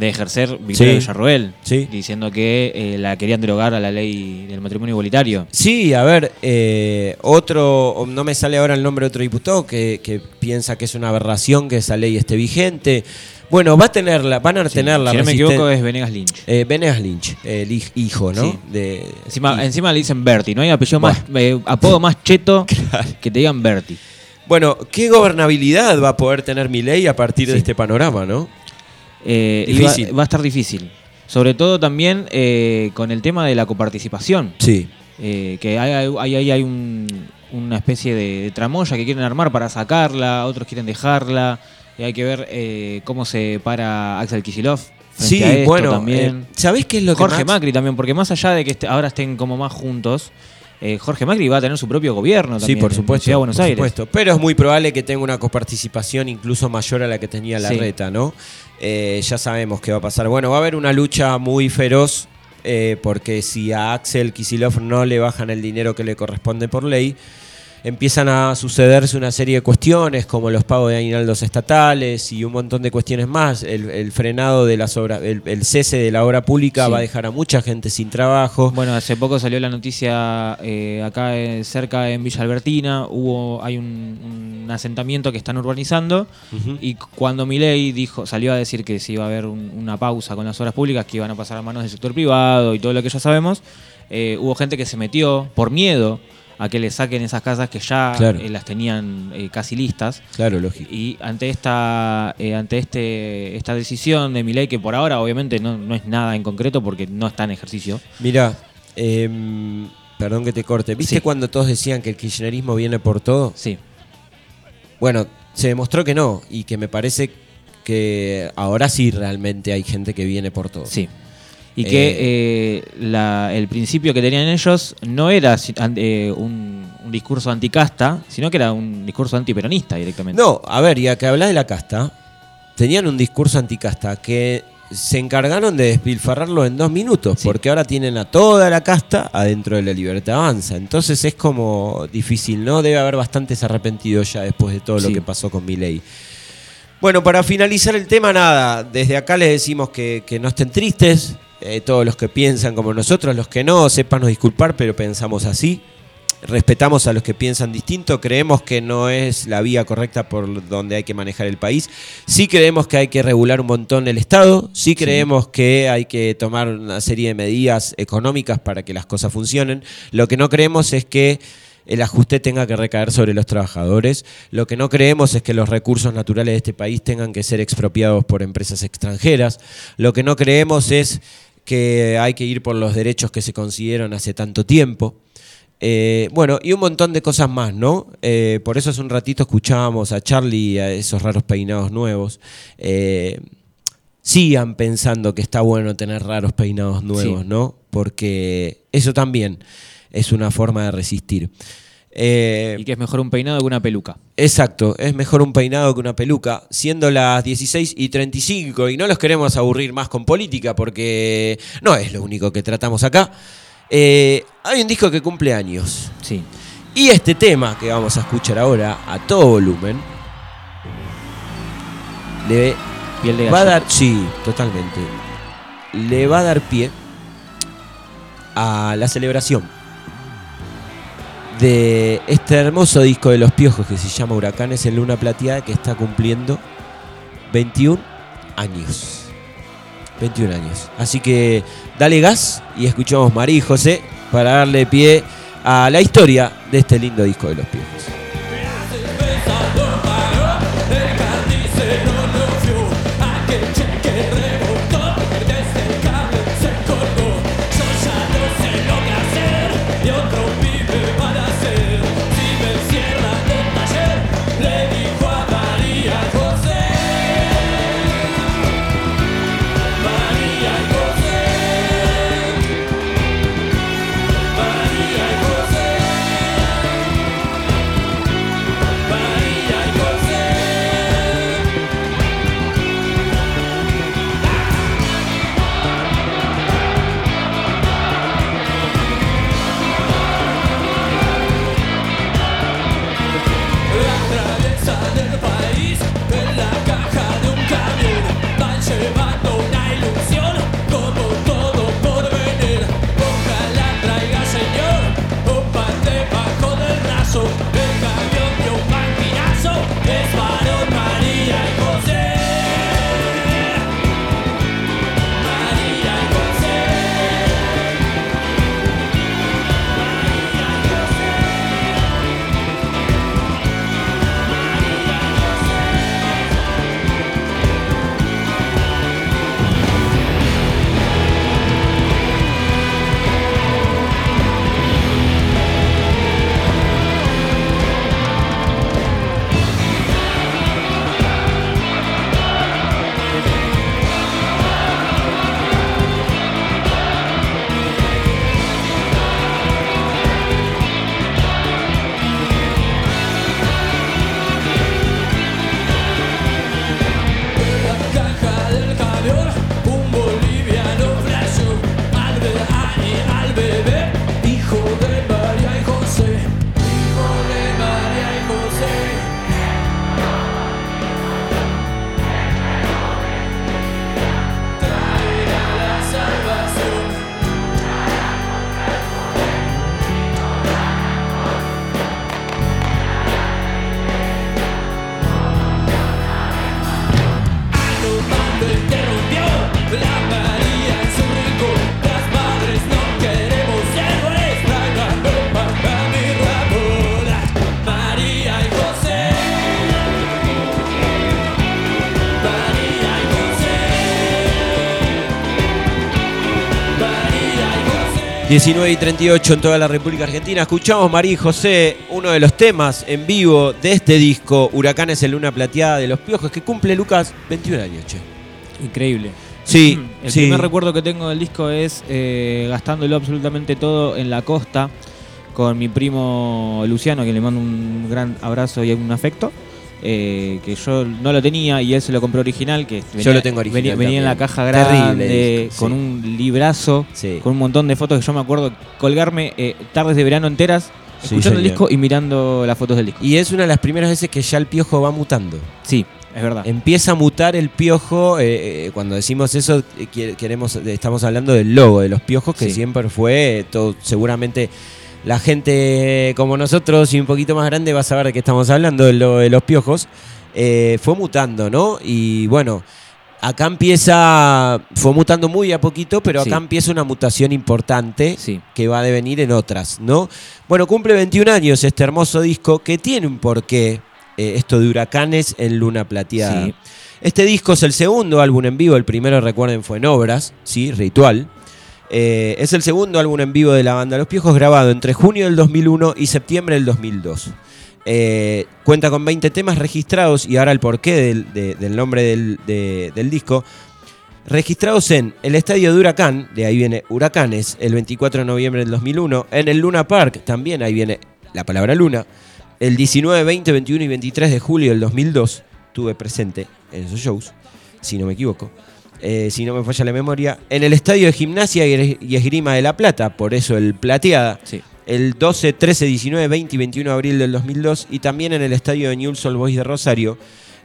de ejercer Victoria Sí. Villarroel, Sí. diciendo que eh, la querían derogar a la ley del matrimonio igualitario. Sí, a ver, eh, otro, no me sale ahora el nombre de otro diputado que, que piensa que es una aberración que esa ley esté vigente. Bueno, va a tenerla, van a tener la si no me equivoco es Venegas Lynch. eh, Venegas Lynch, el hij- hijo, ¿no? Sí. De, Encima, y- encima le dicen Berti, no hay apellido más, apodo más cheto [LAUGHS] que te digan Berti. Bueno, ¿qué gobernabilidad va a poder tener Milei a partir de este panorama, no? Eh. Va, va a estar difícil. Sobre todo también eh, con el tema de la coparticipación. Sí. Eh, que hay, hay, hay- hay- un- una especie de, de tramoya que quieren armar para sacarla, otros quieren dejarla. Y hay que ver eh, cómo se para Axel Kicillof. Sí, a esto bueno, también. eh, ¿sabés qué es lo que Jorge Max- Macri también, porque más allá de que este- ahora estén como más juntos, eh, Jorge Macri va a tener su propio gobierno Sí, también. por en supuesto. Ciudad de Buenos por Aires. supuesto. Pero es muy probable que tenga una coparticipación incluso mayor a la que tenía la Sí. reta, ¿no? Eh, ya sabemos qué va a pasar. Bueno, va a haber una lucha muy feroz eh, porque si a Axel Kisilov no le bajan el dinero que le corresponde por ley, empiezan a sucederse una serie de cuestiones como los pagos de aguinaldos estatales y un montón de cuestiones más. El, el frenado de las obras, el, el cese de la obra pública Sí. va a dejar a mucha gente sin trabajo. Bueno, hace poco salió la noticia eh, acá eh, cerca en Villa Albertina, hubo, hay un, un asentamiento que están urbanizando y cu- cuando Milei dijo, salió a decir que se iba a haber un- una pausa con las obras públicas, que iban a pasar a manos del sector privado y todo lo que ya sabemos, eh, hubo gente que se metió por miedo a que le saquen esas casas que ya Claro. eh, las tenían eh, casi listas. Claro, lógico. Y ante esta eh, ante este esta decisión de Milei, que por ahora obviamente no, no es nada en concreto porque no está en ejercicio, Mira, em, perdón que te corte. ¿Viste Sí. cuando todos decían que el kirchnerismo viene por todo? sí, Bueno, se demostró que no y que me parece que ahora sí realmente hay gente que viene por todo. sí. Y que eh, la- el principio que tenían ellos no era eh, un, un discurso anticasta, sino que era un discurso antiperonista directamente. No, a ver, ya que hablas de la casta, tenían un discurso anticasta que se encargaron de despilfarrarlo en dos minutos, Sí. porque ahora tienen a toda la casta adentro de la libertad avanza. Entonces es como difícil, ¿no? Debe haber bastantes arrepentidos ya después de todo lo que pasó con Milei. Bueno, para finalizar el tema, nada, desde acá les decimos que, que no estén tristes, eh, todos los que piensan como nosotros, los que no, sépanos disculpar, pero pensamos así. Respetamos a los que piensan distinto, creemos que no es la vía correcta por donde hay que manejar el país. Sí creemos que hay que regular un montón el Estado, sí creemos que hay que tomar una serie de medidas económicas para que las cosas funcionen. Lo que no creemos es que el ajuste tenga que recaer sobre los trabajadores. Lo que no creemos es que los recursos naturales de este país tengan que ser expropiados por empresas extranjeras. Lo que no creemos es que hay que ir por los derechos que se consiguieron hace tanto tiempo. Eh, bueno, y un montón de cosas más, ¿no? Eh, por eso hace un ratito escuchábamos a Charlie y a esos raros peinados nuevos. Eh, sigan pensando que está bueno tener raros peinados nuevos, Sí. ¿no? Porque eso también es una forma de resistir. Eh, Y que es mejor un peinado que una peluca. Exacto, es mejor un peinado que una peluca, siendo las 16 y 35 y no los queremos aburrir más con política porque no es lo único que tratamos acá. Eh, hay un disco que cumple años Sí. y este tema que vamos a escuchar ahora a todo volumen le Piel de va a dar, sí, totalmente, le va a dar pie a la celebración de este hermoso disco de los piojos que se llama Huracanes en Luna Plateada que está cumpliendo 21 años. 21 años. Así que dale gas y escuchamos María y José para darle pie a la historia de este lindo disco de los piojos. 19 y 38 en toda la República Argentina. Escuchamos María y José, uno de los temas en vivo de este disco, Huracanes en Luna Plateada de los Piojos, que cumple Lucas 21 años, che. Increíble. Sí, El sí. primer recuerdo que tengo del disco es eh, gastándolo absolutamente todo en la costa con mi primo Luciano, que le mando un gran abrazo y un afecto. Eh, que yo no lo tenía y él se lo compró original, que venía, lo tengo original venía, venía en la caja grande, con sí. un librazo, Sí. con un montón de fotos que yo me acuerdo colgarme eh, tardes de verano enteras, Sí, escuchando el disco y mirando las fotos del disco. Y es una de las primeras veces que ya el piojo va mutando. Sí, es verdad. Empieza a mutar el piojo. eh, cuando decimos eso, queremos, estamos hablando del logo de los piojos, que siempre fue todo, seguramente. La gente como nosotros y un poquito más grande va a saber de qué estamos hablando, del logo de los piojos. Eh, fue mutando, ¿no? Y bueno, acá empieza, fue mutando muy a poquito, pero acá Sí. empieza una mutación importante Sí. que va a devenir en otras, ¿no? Bueno, cumple 21 años este hermoso disco que tiene un porqué, eh, esto de huracanes en luna plateada. Sí. Este disco es el segundo álbum en vivo, el primero recuerden fue en Obras, ¿sí? Ritual. Eh, es el segundo álbum en vivo de la banda Los Piojos grabado entre junio del 2001 y septiembre del 2002. Eh, cuenta con 20 temas registrados y ahora el porqué del, de- del nombre del, de- del disco. Registrados en el estadio de Huracán, de ahí viene Huracanes, el 24 de noviembre del 2001. En el Luna Park, también ahí viene la palabra Luna. El 19, 20, 21 y 23 de julio del 2002 tuve presente en esos shows, si no me equivoco. Eh, si no me falla la memoria, en el estadio de gimnasia y esgrima de La Plata, por eso el Plateada, Sí. el 12, 13, 19, 20 y 21 de abril del 2002 y también en el estadio de Newell's Old Boys de Rosario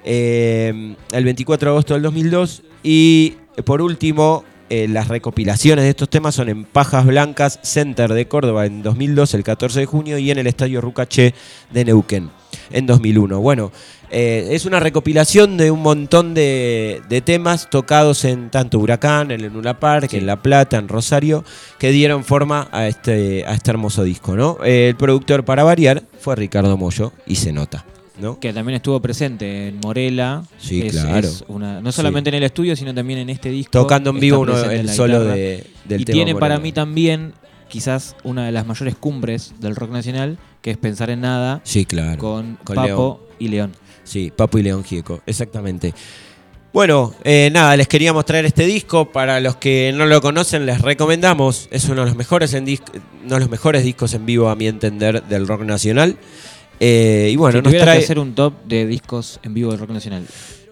eh, el 24 de agosto del 2002 y por último eh, las recopilaciones de estos temas son en Pajas Blancas Center de Córdoba en 2002 el 14 de junio y en el estadio Rucaché de Neuquén en 2001 bueno eh, es una recopilación de un montón de, de temas tocados en tanto Huracán, en el Luna Park, Sí. en La Plata, en Rosario, que dieron forma a este, a este hermoso disco, ¿no? El productor, para variar, fue Ricardo Mollo, y se nota, ¿no? Que también estuvo presente en Morela. Sí, Es- claro. es una- no solamente en el estudio, sino también en este disco. Tocando en vivo uno, el solo de, del y tema tiene para mí también quizás una de las mayores cumbres del rock nacional, que es Pensar en Nada, Sí, claro. con, Con Papo y León. Sí, Papo y León Gieco, exactamente. Bueno, eh, nada, les queríamos traer este disco. Para los que no lo conocen, les recomendamos. Es uno de los mejores, en uno de los mejores discos en vivo, a mi entender, del rock nacional. Eh, y bueno, si nos trae. que hacer un top de discos en vivo del rock nacional.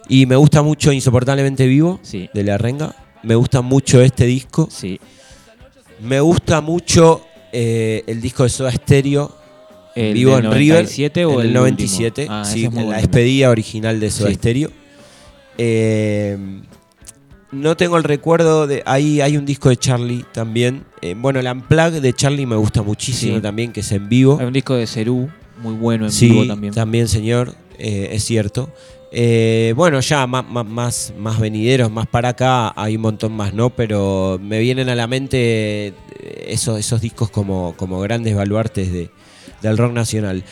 Y me gusta mucho Insoportablemente Vivo, Sí. de La Renga. Me gusta mucho este disco. Sí. Me gusta mucho eh, el disco de Soda Stereo, ¿El vivo en River. 97 o en el el 97. último? Ah, sí, en la bueno. despedida original de Soda Sí. Stereo. Eh, no tengo el recuerdo de. Ahí hay un disco de Charlie también. Eh, bueno, el Unplug de Charlie me gusta muchísimo Sí. también, que es en vivo. Hay un disco de Cerú, muy bueno en sí, vivo también. señor, eh, es cierto. Eh, bueno, ya más, más, más, venideros, más para acá, hay un montón más, ¿no? Pero me vienen a la mente eh, esos, esos discos como, como grandes baluartes de, del rock nacional.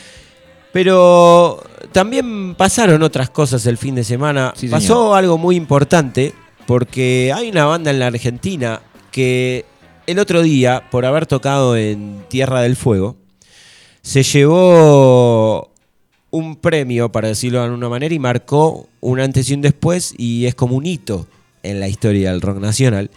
Pero también pasaron otras cosas el fin de semana. Sí. Pasó algo muy importante porque hay una banda en la Argentina que el otro día, por haber tocado en Tierra del Fuego, se llevó un premio, para decirlo de alguna manera, y marcó un antes y un después, y es como un hito en la historia del rock nacional,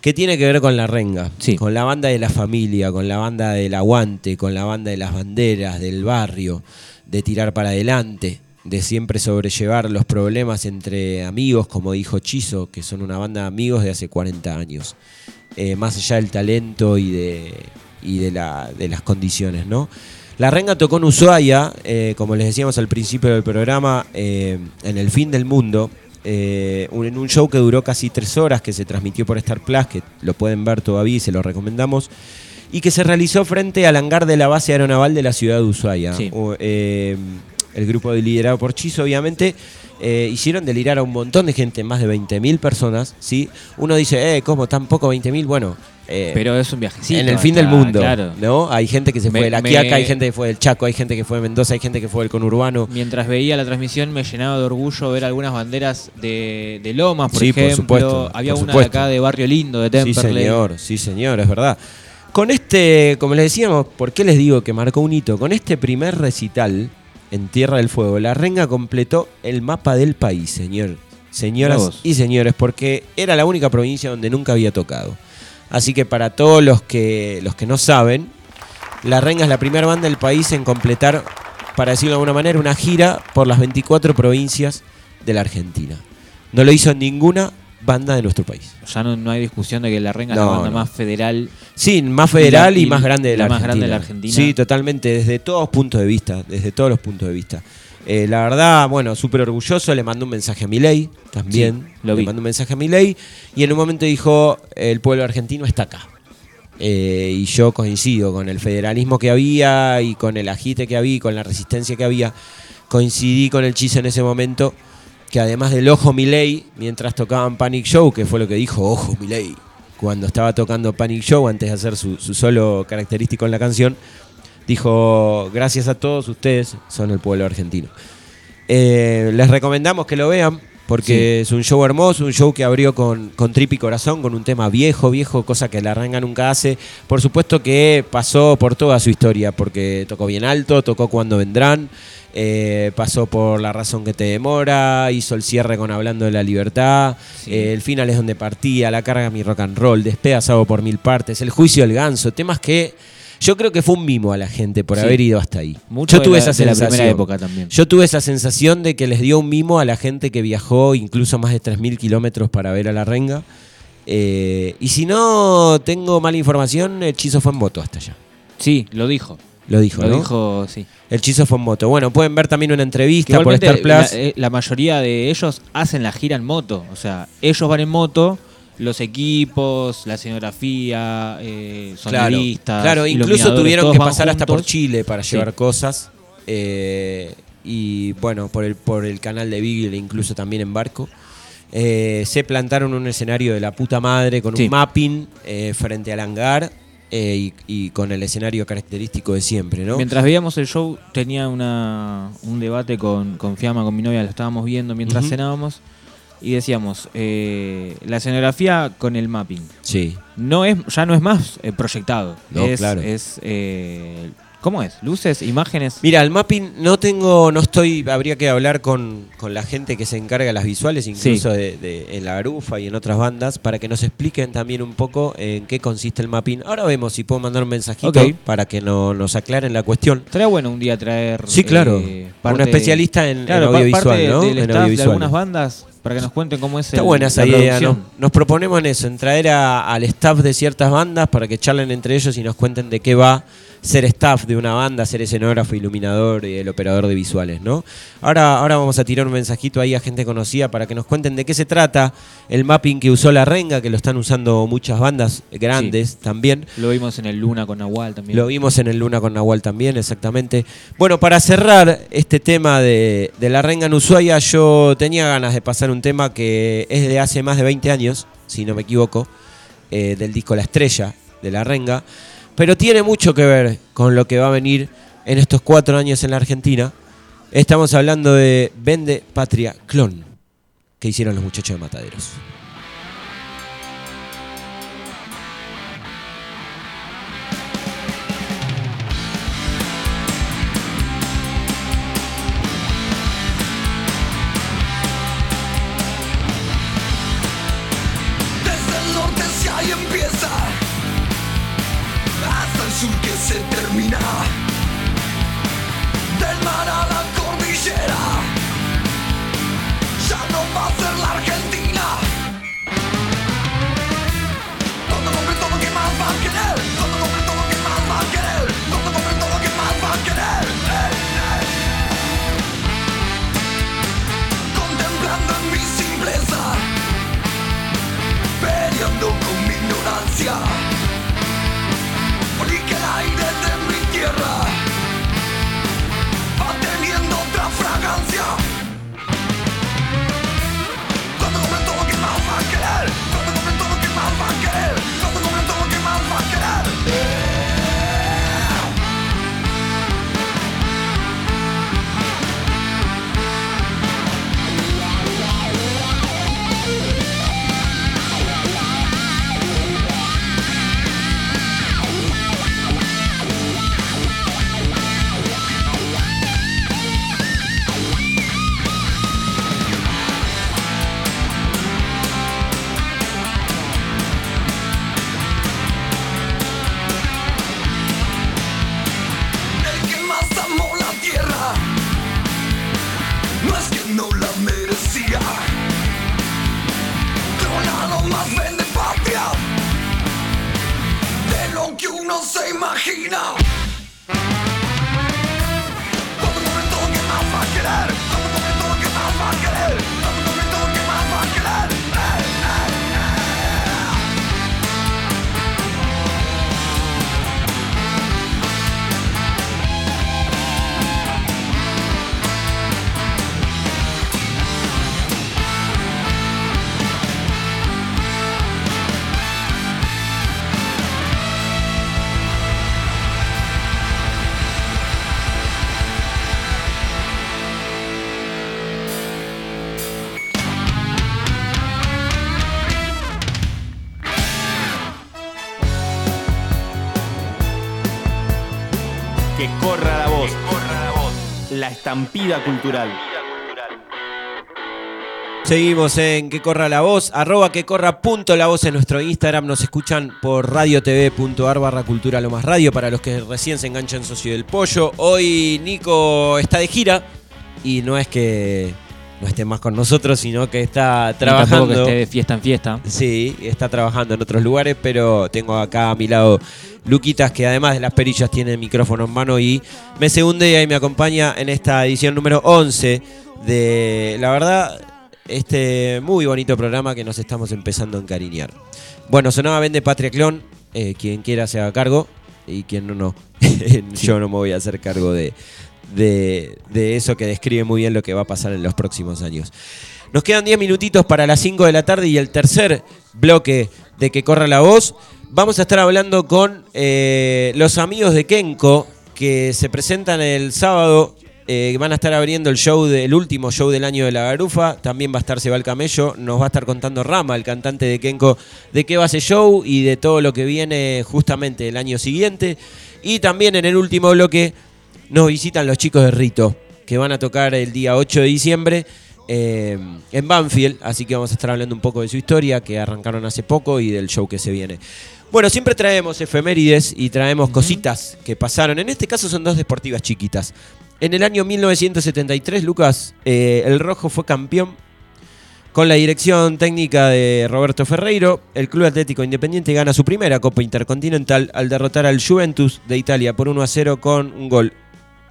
que tiene que ver con la renga, Sí. con la banda de la familia, con la banda del aguante, con la banda de las banderas, del barrio, de tirar para adelante, de siempre sobrellevar los problemas entre amigos, como dijo Chizo, que son una banda de amigos de hace 40 años, eh, más allá del talento y de, y de, la- de las condiciones, ¿no? La Renga tocó en Ushuaia, eh, como les decíamos al principio del programa, eh, en el fin del mundo, eh, un- en un show que duró casi tres horas, que se transmitió por Star Plus, que lo pueden ver todavía y se lo recomendamos, y que se realizó frente al hangar de la base aeronaval de la ciudad de Ushuaia. Sí. O, el grupo de liderado por Chizo, obviamente, eh, hicieron delirar a un montón de gente, más de 20.000 personas, ¿sí? Uno dice, eh, ¿cómo? ¿Tampoco 20.000? Bueno... eh, Pero es un viajecito. en el fin hasta- del mundo, Claro. ¿no? Hay gente que se Me- fue de la me- Quiaca, hay gente que fue del Chaco, hay gente que fue de Mendoza, hay gente que fue del conurbano. Mientras veía la transmisión me llenaba de orgullo ver algunas banderas de, de Lomas, por Sí, por ejemplo. supuesto, Había por una supuesto. de acá de Barrio Lindo, de Sí, Temperley. señor, sí, señor, es verdad. Con este, como les decíamos, ¿por qué les digo que marcó un hito? Con este primer recital en Tierra del Fuego, la renga completó el mapa del país, señor. Señoras y señores, porque era la única provincia donde nunca había tocado. Así que para todos los que, los que no saben, La Renga es la primera banda del país en completar, para decirlo de alguna manera, una gira por las 24 provincias de la Argentina. No lo hizo ninguna banda de nuestro país. Ya no, no hay discusión de que la Renga es la banda no. más federal. Sí, más federal Y más grande de la, la más Argentina. grande de la Argentina. Sí, totalmente, desde todos puntos de vista, desde todos los puntos de vista. Eh, la verdad, bueno, súper orgulloso, le mandó un mensaje a Milei también. Sí, lo le vi. mandó un mensaje a Milei y en un momento dijo, el pueblo argentino está acá. Eh, y yo coincido con el federalismo que había y con el agite que había y con la resistencia que había. Coincidí con el Chizo en ese momento, que además del ojo Milei, mientras tocaban Panic Show, que fue lo que dijo ojo Milei, cuando estaba tocando Panic Show antes de hacer su, su solo característico en la canción, dijo, gracias a todos ustedes, son el pueblo argentino. Eh, les recomendamos que lo vean, porque es un show hermoso, un show que abrió con, con Trip y Corazón, con un tema viejo, viejo, cosa que la ranga nunca hace. Por supuesto que pasó por toda su historia, porque tocó bien alto, tocó cuando vendrán, eh, pasó por La razón que te demora, hizo el cierre con Hablando de la Libertad, eh, el final es donde partía, la carga mi rock and roll, despedazado por mil partes, el juicio del ganso, temas que yo creo que fue un mimo a la gente por Sí. haber ido hasta ahí. Mucho yo tuve la- esa la primera época también. Yo tuve esa sensación de que les dio un mimo a la gente que viajó incluso más de 3.000 kilómetros para ver a la renga. Eh, y si no tengo mala información, el Chizo fue en moto hasta allá. Sí, lo dijo. Lo dijo, Lo ¿no? dijo, sí. El Chizo fue en moto. Bueno, pueden ver también una entrevista por Star Plus. La, eh, la mayoría de ellos hacen la gira en moto. O sea, ellos van en moto, los equipos, la escenografía, eh, Claro, sonoristas. claro, incluso tuvieron que pasar hasta por. Chile para Sí. llevar cosas. eh, y bueno, por el, por el canal de Beagle, incluso también en barco. Eh, se plantaron un escenario de la puta madre con Sí. un mapping eh, frente al hangar eh, y, y con el escenario característico de siempre, ¿no? Mientras veíamos el show, tenía una, un debate con, con Fiamma, con mi novia, lo estábamos viendo mientras cenábamos. Y decíamos, eh, la escenografía con el mapping. Sí. No es, ya no es más eh, proyectado. No, es, claro. es, eh, ¿Cómo es? ¿Luces? ¿Imágenes? Mira, el mapping no tengo, no estoy, habría que hablar con, con la gente que se encarga de las visuales, incluso de, de- en la Garufa y en otras bandas, para que nos expliquen también un poco en qué consiste el mapping. Ahora vemos si puedo mandar un mensajito para que no- nos aclaren la cuestión. Estaría bueno un día traer. Sí, claro. eh, Un especialista en- Claro, audiovisual, parte ¿no? del En staff de audiovisual. algunas bandas para que nos cuenten cómo es Está el- buena esa idea, ¿no? Nos proponemos en eso, en traer a- al staff de ciertas bandas para que charlen entre ellos y nos cuenten de qué va ser staff de una banda, ser escenógrafo, iluminador y el operador de visuales, ¿no? Ahora, ahora vamos a tirar un mensajito ahí a gente conocida para que nos cuenten de qué se trata el mapping que usó la Renga, que lo están usando muchas bandas grandes también. Lo vimos en el Luna con Nahual también. Lo vimos en el Luna con Nahual también, exactamente. Bueno, para cerrar este tema de, de la renga en Ushuaia, yo tenía ganas de pasar un tema que es de hace más de 20 años, si no me equivoco, eh, del disco La Estrella de la renga, pero tiene mucho que ver con lo que va a venir en estos cuatro años en la Argentina. Estamos hablando de Vende Patria Clon, que hicieron los muchachos de Mataderos. Termina más vende patria de lo que uno se imagina. Todo el momento que más va a querer, todo el momento que más va a querer. La estampida cultural. Seguimos en Que Corra la Voz, arroba que corra punto la voz en nuestro Instagram. Nos escuchan por radiotv.ar barra cultura lo más radio para los que recién se enganchan Socio del Pollo. Hoy Nico está de gira y no es que no esté más con nosotros, sino que está Y trabajando. que esté de fiesta en fiesta. Sí, está trabajando en otros lugares, pero tengo acá a mi lado Luquitas, que además de las perillas tiene el micrófono en mano y me segunda y ahí me acompaña en esta edición número 11 de, la verdad, este muy bonito programa que nos estamos empezando a encariñar. Bueno, sonaba Vende Patria Clon, eh, quien quiera se haga cargo y quien no, no. [LAUGHS] Yo no me voy a hacer cargo de, de, de eso que describe muy bien lo que va a pasar en los próximos años. Nos quedan 10 minutitos para las 5 de la tarde y el tercer bloque de Que Corra la Voz. Vamos a estar hablando con eh, los amigos de Kenko que se presentan el sábado. eh, van a estar abriendo el show del último show del año de la Garufa. También va a estar Sebal Camello. Nos va a estar contando Rama, el cantante de Kenko, de qué va ese show y de todo lo que viene justamente el año siguiente. Y también en el último bloque nos visitan los chicos de Rito, que van a tocar el día 8 de diciembre eh, en Banfield. Así que vamos a estar hablando un poco de su historia, que arrancaron hace poco, y del show que se viene. Bueno, siempre traemos efemérides y traemos cositas que pasaron. En este caso son dos deportivas chiquitas. En el año 1973, Lucas, eh, el Rojo fue campeón con la dirección técnica de Roberto Ferreiro, el Club Atlético Independiente gana su primera Copa Intercontinental al derrotar al Juventus de Italia por 1 a 0 con un gol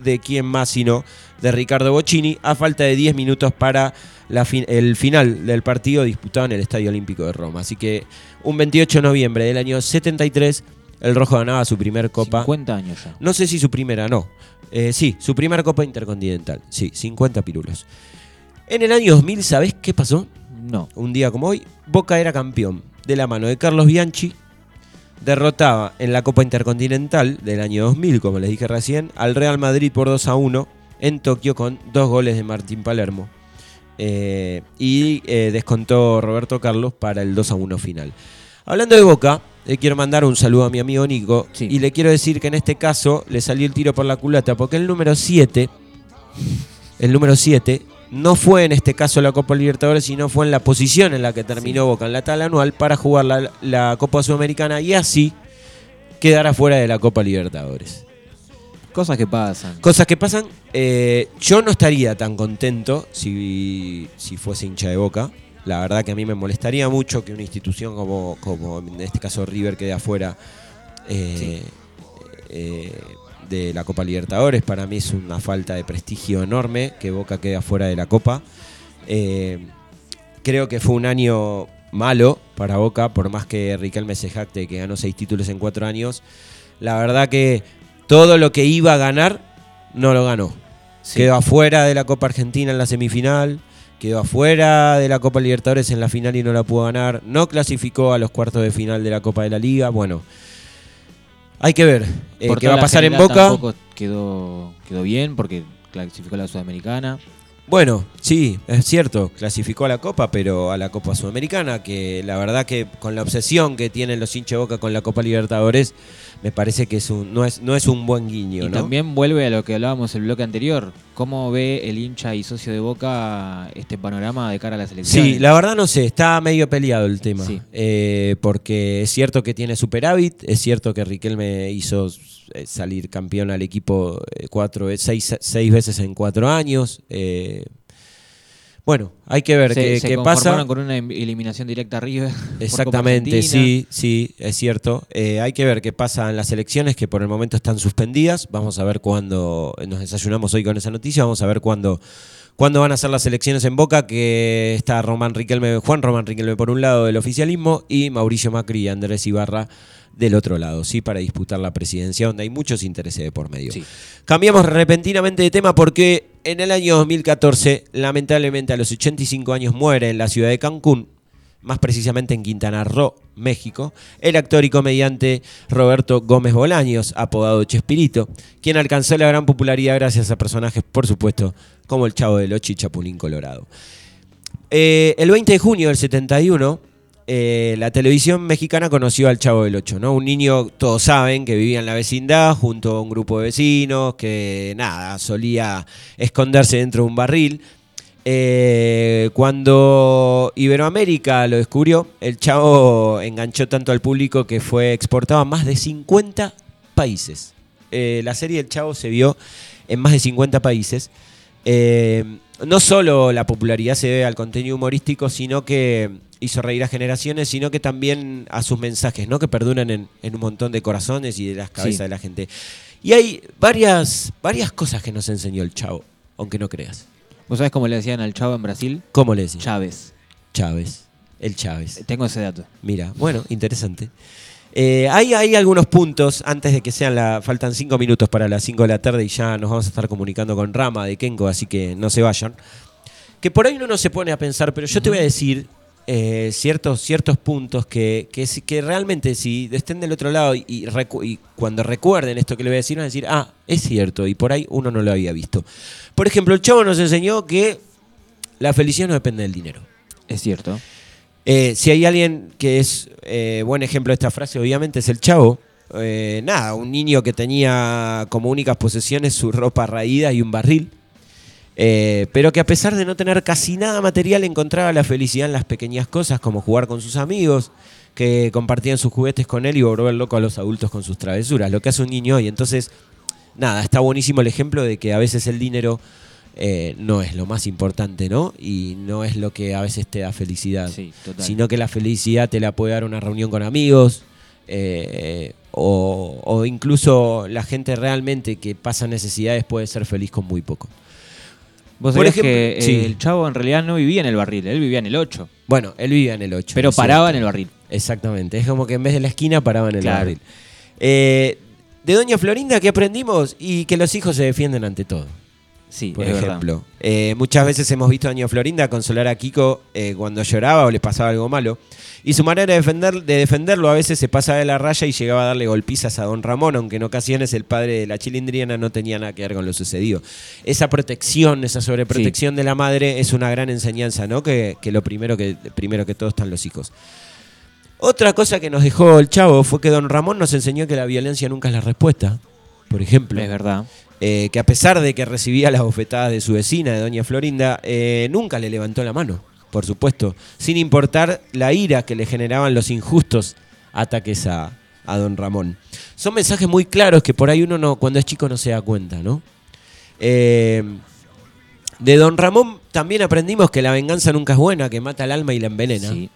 de quien más sino de Ricardo Bocchini a falta de 10 minutos para la fin- el final del partido disputado en el Estadio Olímpico de Roma. Así que un 28 de noviembre del año 73 el Rojo ganaba su primer Copa. 50 años ya. No sé si su primera, no. Eh, sí, su primera Copa Intercontinental. Sí, 50 pirulos. En el año 2000, ¿sabés qué pasó? No. Un día como hoy, Boca era campeón de la mano de Carlos Bianchi. Derrotaba en la Copa Intercontinental del año 2000, como les dije recién, al Real Madrid por 2 a 1 en Tokio con dos goles de Martín Palermo. Eh, y eh, descontó Roberto Carlos para el 2 a 1 final. Hablando de Boca, le quiero mandar un saludo a mi amigo Nico Sí. y le quiero decir que en este caso le salió el tiro por la culata porque el número 7, el número 7, no fue en este caso la Copa Libertadores, sino fue en la posición en la que terminó Boca en la tabla anual para jugar la, la Copa Sudamericana y así quedar fuera de la Copa Libertadores. Cosas que pasan. Cosas que pasan. eh, yo no estaría tan contento si, si fuese hincha de boca. La verdad que a mí me molestaría mucho que una institución como, como en este caso River quede afuera eh, eh, de la Copa Libertadores. Para mí es una falta de prestigio enorme que Boca quede afuera de la Copa. Eh, creo que fue un año malo para Boca, por más que Riquelme se jacte que ganó seis títulos en cuatro años. La verdad que todo lo que iba a ganar no lo ganó. Sí. Quedó afuera de la Copa Argentina en la semifinal, quedó afuera de la Copa Libertadores en la final y no la pudo ganar, no clasificó a los cuartos de final de la Copa de la Liga. Bueno, hay que ver eh, qué va a pasar en Boca. Tampoco quedó, quedó bien porque clasificó la Sudamericana. Bueno, sí, es cierto, clasificó a la Copa, pero a la Copa Sudamericana, que la verdad que con la obsesión que tienen los hinchas de Boca con la Copa Libertadores, me parece que es un, no, es, no es un buen guiño, Y ¿no? también vuelve a lo que hablábamos el bloque anterior. ¿Cómo ve el hincha y socio de Boca este panorama de cara a las elecciones? Sí, la verdad no sé, está medio peleado el tema. Sí. Eh, porque es cierto que tiene superávit, es cierto que Riquelme hizo salir campeón al equipo eh, cuatro, ve- seis, seis veces en cuatro años. eh, Bueno, hay que ver se, qué, se qué pasa. con una em- eliminación directa a River. [LAUGHS] por Copa Exactamente, sí, sí, es cierto. Eh, hay que ver qué pasa en las elecciones que por el momento están suspendidas. Vamos a ver cuándo, nos desayunamos hoy con esa noticia, vamos a ver cuándo, cuándo van a ser las elecciones en Boca, que está Román Riquelme, Juan Román Riquelme por un lado del oficialismo y Mauricio Macri y Andrés Ibarra del otro lado, sí, para disputar la presidencia, donde hay muchos intereses de por medio. Sí. Cambiamos repentinamente de tema porque en el año 2014, lamentablemente a los 85 años muere en la ciudad de Cancún, más precisamente en Quintana Roo, México, el actor y comediante Roberto Gómez Bolaños, apodado Chespirito, quien alcanzó la gran popularidad gracias a personajes, por supuesto, como el Chavo del Ocho y Chapulín Colorado. Eh, el 20 de junio del 71, eh, la televisión mexicana conoció al Chavo del Ocho, ¿no? Un niño, todos saben, que vivía en la vecindad junto a un grupo de vecinos, que nada, solía esconderse dentro de un barril. Eh, cuando Iberoamérica lo descubrió, el Chavo enganchó tanto al público que fue exportado a más de 50 países. Eh, la serie El Chavo se vio en más de 50 países. No solo la popularidad se debe al contenido humorístico, sino que hizo reír a generaciones, sino que también a sus mensajes, ¿no? Que perduran en, en un montón de corazones y de las cabezas Sí. de la gente. Y hay varias, varias cosas que nos enseñó el Chavo, aunque no creas. ¿Vos sabés cómo le decían al Chavo en Brasil? ¿Cómo le decía? Chávez. Chávez. El Chávez. Tengo ese dato. Mira, bueno, interesante. Eh, hay, hay algunos puntos, antes de que sean la. Faltan cinco minutos para las 5 de la tarde y ya nos vamos a estar comunicando con Rama de Kenko, así que no se vayan. Que por ahí uno no se pone a pensar, pero yo te voy a decir eh, ciertos, ciertos puntos que, que, realmente, si estén del otro lado y, y recu- y cuando recuerden esto que le voy a decir, van a decir, ah, es cierto, y por ahí uno no lo había visto. Por ejemplo, el chavo nos enseñó que la felicidad no depende del dinero. Es cierto. Eh, si hay alguien que es eh, buen ejemplo de esta frase, obviamente es el chavo. Nada, un niño que tenía como únicas posesiones su ropa raída y un barril. Eh, pero que a pesar de no tener casi nada material, encontraba la felicidad en las pequeñas cosas, como jugar con sus amigos, que compartían sus juguetes con él y volver loco a los adultos con sus travesuras, lo que hace un niño hoy. Entonces, nada, está buenísimo el ejemplo de que a veces el dinero eh, no es lo más importante, ¿no? Y no es lo que a veces te da felicidad Sí, total. sino que la felicidad te la puede dar una reunión con amigos eh, o, o incluso la gente realmente que pasa necesidades puede ser feliz con muy poco. Vos Por sabés ejemplo, que sí. el Chavo en realidad no vivía en el barril, él vivía en el 8. Bueno, él vivía en el 8. Pero paraba cierto. en el barril. Exactamente, es como que en vez de la esquina paraba en el Claro. barril. Eh, de Doña Florinda, ¿qué aprendimos? Y que los hijos se defienden ante todo. Sí, por ejemplo. Eh, muchas veces hemos visto a Doña Florinda consolar a Kiko eh, cuando lloraba o le pasaba algo malo. Y su manera de, defender, de defenderlo a veces se pasaba de la raya y llegaba a darle golpizas a don Ramón, aunque en ocasiones el padre de la chilindriana no tenía nada que ver con lo sucedido. Esa protección, esa sobreprotección de la madre es una gran enseñanza, ¿no? Que, que lo primero que, primero que todo están los hijos. Otra cosa que nos dejó el chavo fue que don Ramón nos enseñó que la violencia nunca es la respuesta. Por ejemplo, Es verdad. Eh, que a pesar de que recibía las bofetadas de su vecina, de doña Florinda, eh, nunca le levantó la mano, por supuesto, sin importar la ira que le generaban los injustos ataques a, a don Ramón. Son mensajes muy claros que por ahí uno no, cuando es chico no se da cuenta, ¿no? Eh, de don Ramón también aprendimos que la venganza nunca es buena, que mata el alma y la envenena. Sí.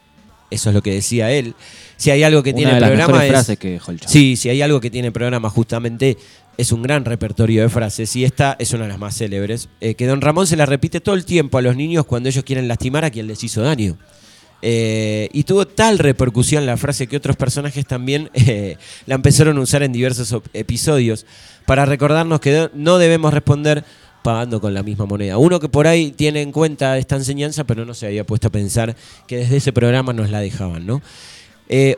Eso es lo que decía él. Si hay algo que Una tiene de el las programa mejores es- frases que dejó el. Sí, si hay algo que tiene el programa justamente es un gran repertorio de frases y esta es una de las más célebres, eh, que don Ramón se la repite todo el tiempo a los niños cuando ellos quieren lastimar a quien les hizo daño. Eh, y tuvo tal repercusión la frase que otros personajes también [LAUGHS] eh, la empezaron a usar en diversos episodios para recordarnos que no debemos responder pagando con la misma moneda. Uno que por ahí tiene en cuenta esta enseñanza, pero no se había puesto a pensar que desde ese programa nos la dejaban, ¿no?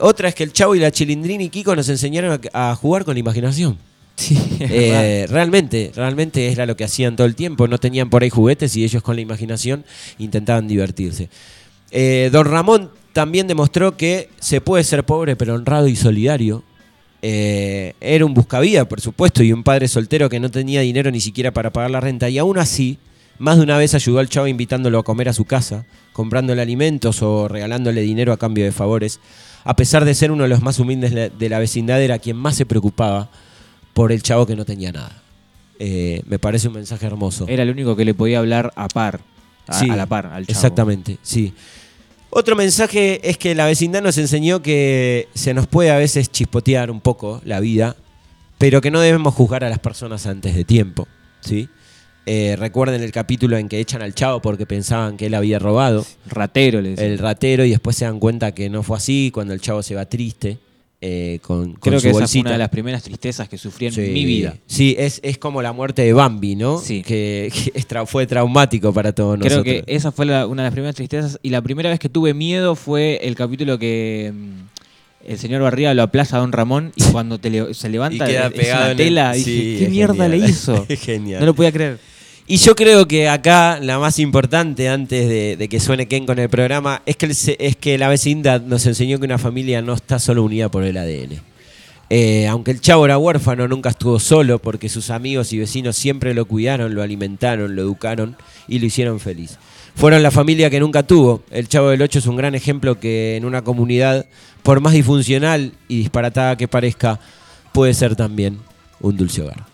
Otra es que el Chavo y la Chilindrina y Kiko nos enseñaron a jugar con la imaginación. Sí, Eh, realmente, realmente era lo que hacían todo el tiempo. No tenían por ahí juguetes y ellos con la imaginación intentaban divertirse. Eh, don Ramón también demostró que se puede ser pobre pero honrado y solidario. Eh, era un buscavida, por supuesto, y un padre soltero que no tenía dinero ni siquiera para pagar la renta. Y aún así, más de una vez ayudó al chavo invitándolo a comer a su casa, comprándole alimentos o regalándole dinero a cambio de favores. A pesar de ser uno de los más humildes de la vecindad, era quien más se preocupaba por el chavo que no tenía nada. Eh, me parece un mensaje hermoso. Era el único que le podía hablar a par a, Sí, a la par al chavo. Exactamente, sí. Otro mensaje es que la vecindad nos enseñó que se nos puede a veces chispotear un poco la vida, pero que no debemos juzgar a las personas antes de tiempo, ¿sí? Eh, recuerden el capítulo en que echan al chavo porque pensaban que él había robado, Ratero, le decía. el ratero, y después se dan cuenta que no fue así, cuando el chavo se va triste eh, con, con Creo su que esa fue bolsita. una de las primeras tristezas que sufrí en mi vida. Sí, es, es como la muerte de Bambi, ¿no? Sí. Que, que es tra- fue traumático para todos Creo nosotros. que esa fue la- una de las primeras tristezas. Y la primera vez que tuve miedo fue el capítulo que mm, el señor Barriga lo aplaza a Don Ramón y cuando te le- se levanta es pegado una en el- tela. Sí, dije, ¿qué es mierda genial. le hizo? [LAUGHS] Es genial. No lo podía creer. Y yo creo que acá la más importante antes de, que suene Ken con el programa es que, es que la vecindad nos enseñó que una familia no está solo unida por el ADN. Eh, aunque el chavo era huérfano, nunca estuvo solo porque sus amigos y vecinos siempre lo cuidaron, lo alimentaron, lo educaron y lo hicieron feliz. Fueron la familia que nunca tuvo. El chavo del 8 es un gran ejemplo que en una comunidad, por más disfuncional y disparatada que parezca, puede ser también un dulce hogar.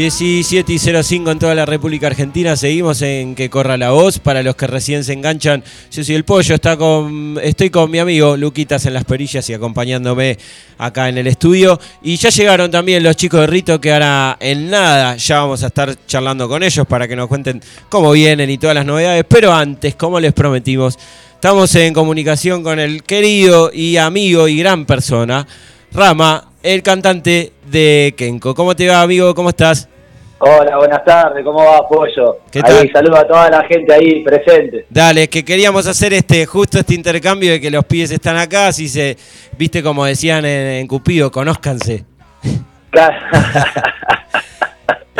17 y 05 en toda la República Argentina. Seguimos en Que Corra la Voz. Para los que recién se enganchan, yo soy el Pollo. Está con, estoy con mi amigo Luquitas en las perillas y acompañándome acá en el estudio. Y ya llegaron también los chicos de Rito, que ahora en nada ya vamos a estar charlando con ellos para que nos cuenten cómo vienen y todas las novedades. Pero antes, como les prometimos, estamos en comunicación con el querido y amigo y gran persona, Rama, el cantante de Kenko. ¿Cómo te va, amigo? ¿Cómo estás? Hola, buenas tardes, ¿cómo va, Pollo? ¿Qué Ahí, tal? saludo a toda la gente ahí presente. Dale, que queríamos hacer este justo este intercambio de que los pibes están acá, así se, viste como decían en, en Cupido, conózcanse. [LAUGHS]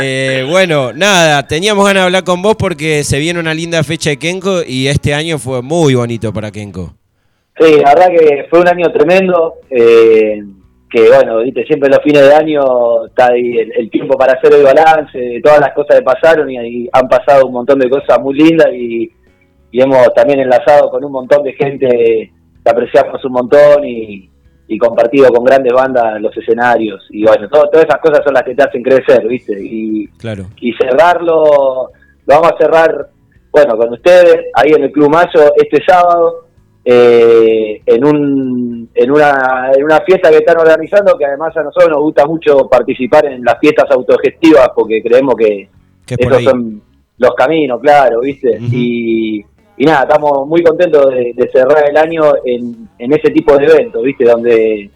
Eh, bueno, nada, teníamos ganas de hablar con vos porque se viene una linda fecha de Kenko y este año fue muy bonito para Kenko. Sí, la verdad que fue un año tremendo, eh, que bueno, viste, siempre los fines de año está ahí el, el tiempo para hacer el balance todas las cosas que pasaron y, ahí han pasado un montón de cosas muy lindas y, y hemos también enlazado con un montón de gente que apreciamos un montón y, y compartido con grandes bandas los escenarios y bueno, todo- todas esas cosas son las que te hacen crecer, viste, y, Claro. y cerrarlo, lo vamos a cerrar, bueno, con ustedes, ahí en el Club Mayo, este sábado, eh, en, un, en, una, en una fiesta que están organizando, que además a nosotros nos gusta mucho participar en las fiestas autogestivas, porque creemos que esos ahí. son los caminos, claro, ¿viste? Y, y nada, estamos muy contentos de, de cerrar el año en, en ese tipo de eventos, ¿viste? Donde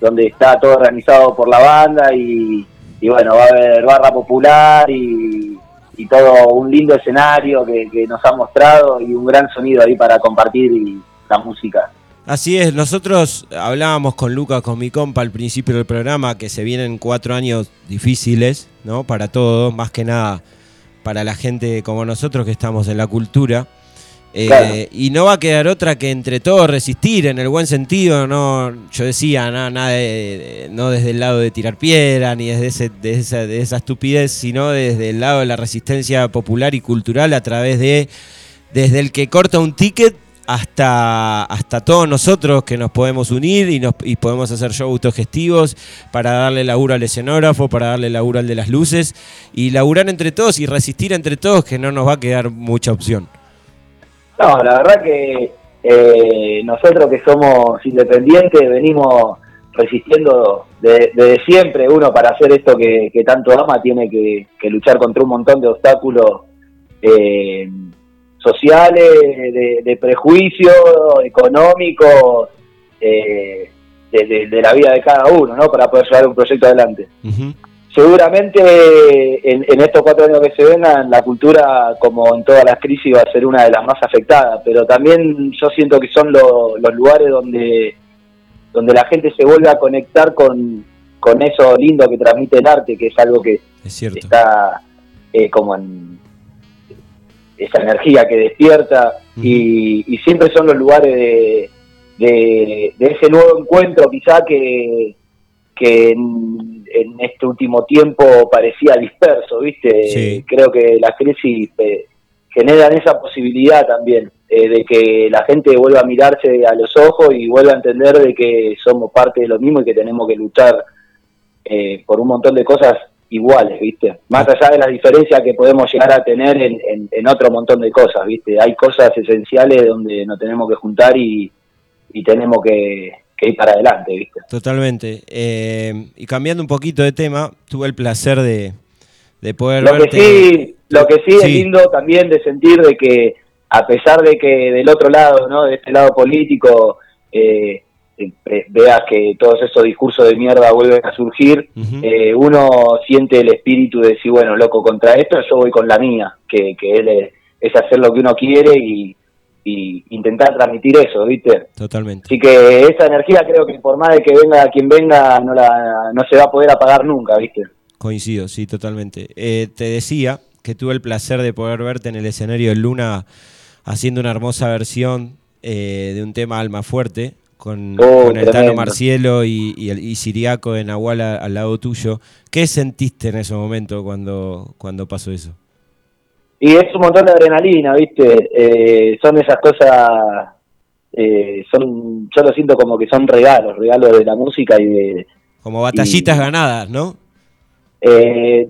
donde está todo organizado por la banda y, y bueno, va a haber barra popular y, y todo un lindo escenario que, nos ha mostrado y un gran sonido ahí para compartir la música. Así es, nosotros hablábamos con Lucas, con mi compa al principio del programa, que se vienen cuatro años difíciles, ¿no? Para todos, más que nada para la gente como nosotros que estamos en la cultura. Eh, Claro. Y no va a quedar otra que entre todos resistir en el buen sentido, no, yo decía, nada, nada de- de- no desde el lado de tirar piedra ni desde ese, de, esa, de esa estupidez, sino desde el lado de la resistencia popular y cultural a través de, desde el que corta un ticket hasta, hasta todos nosotros que nos podemos unir y, nos, y podemos hacer shows autogestivos para darle laburo al escenógrafo, para darle laburo al de las luces y laburar entre todos y resistir entre todos que no nos va a quedar mucha opción. No, la verdad que eh, nosotros que somos independientes venimos resistiendo de- desde siempre. Uno para hacer esto que, tanto ama tiene que, luchar contra un montón de obstáculos eh, sociales, de, prejuicios, económicos, eh, de, la vida de cada uno, ¿no? Para poder llevar un proyecto adelante seguramente en, en estos cuatro años que se vengan, la cultura, como en todas las crisis, va a ser una de las más afectadas, pero también yo siento que son lo- los lugares donde, donde la gente se vuelve a conectar con, con eso lindo que transmite el arte, que es algo que Es está eh, como en esa energía que despierta y, y siempre son los lugares de, de, de ese nuevo encuentro quizá que, que en, en este último tiempo parecía disperso, ¿viste? Sí. Creo que las crisis eh, generan esa posibilidad también eh, de que la gente vuelva a mirarse a los ojos y vuelva a entender de que somos parte de lo mismo y que tenemos que luchar eh, por un montón de cosas iguales, ¿viste? Más allá de las diferencias que podemos llegar a tener en, en- en otro montón de cosas, ¿viste? Hay cosas esenciales donde nos tenemos que juntar y, y tenemos que, que ir para adelante, ¿viste? Totalmente. Eh, y cambiando un poquito de tema, tuve el placer de, de poder Lo que sí, lo que sí, es lindo también de sentir de que a pesar de que del otro lado, ¿no? De este lado político, eh, eh, veas que todos esos discursos de mierda vuelven a surgir, eh, uno siente el espíritu de decir, bueno, loco, contra esto yo voy con la mía, que, que es, es hacer lo que uno quiere y, y intentar transmitir eso, ¿viste? Totalmente. Así que esa energía creo que por más de que venga quien venga, no, la, no se va a poder apagar nunca, ¿viste? Coincido, sí, totalmente. Eh, te decía que tuve el placer de poder verte en el escenario de Luna haciendo una hermosa versión eh, de un tema Alma Fuerte con, Oh, con el Tano. Marcielo y, y, Siriaco de Nahual a- al lado tuyo. ¿Qué sentiste en ese momento cuando, cuando pasó eso? Y es un montón de adrenalina, ¿viste? Eh, son esas cosas, eh, son yo lo siento como que son regalos, regalos de la música y de... Como batallitas Y- ganadas, ¿no? Eh,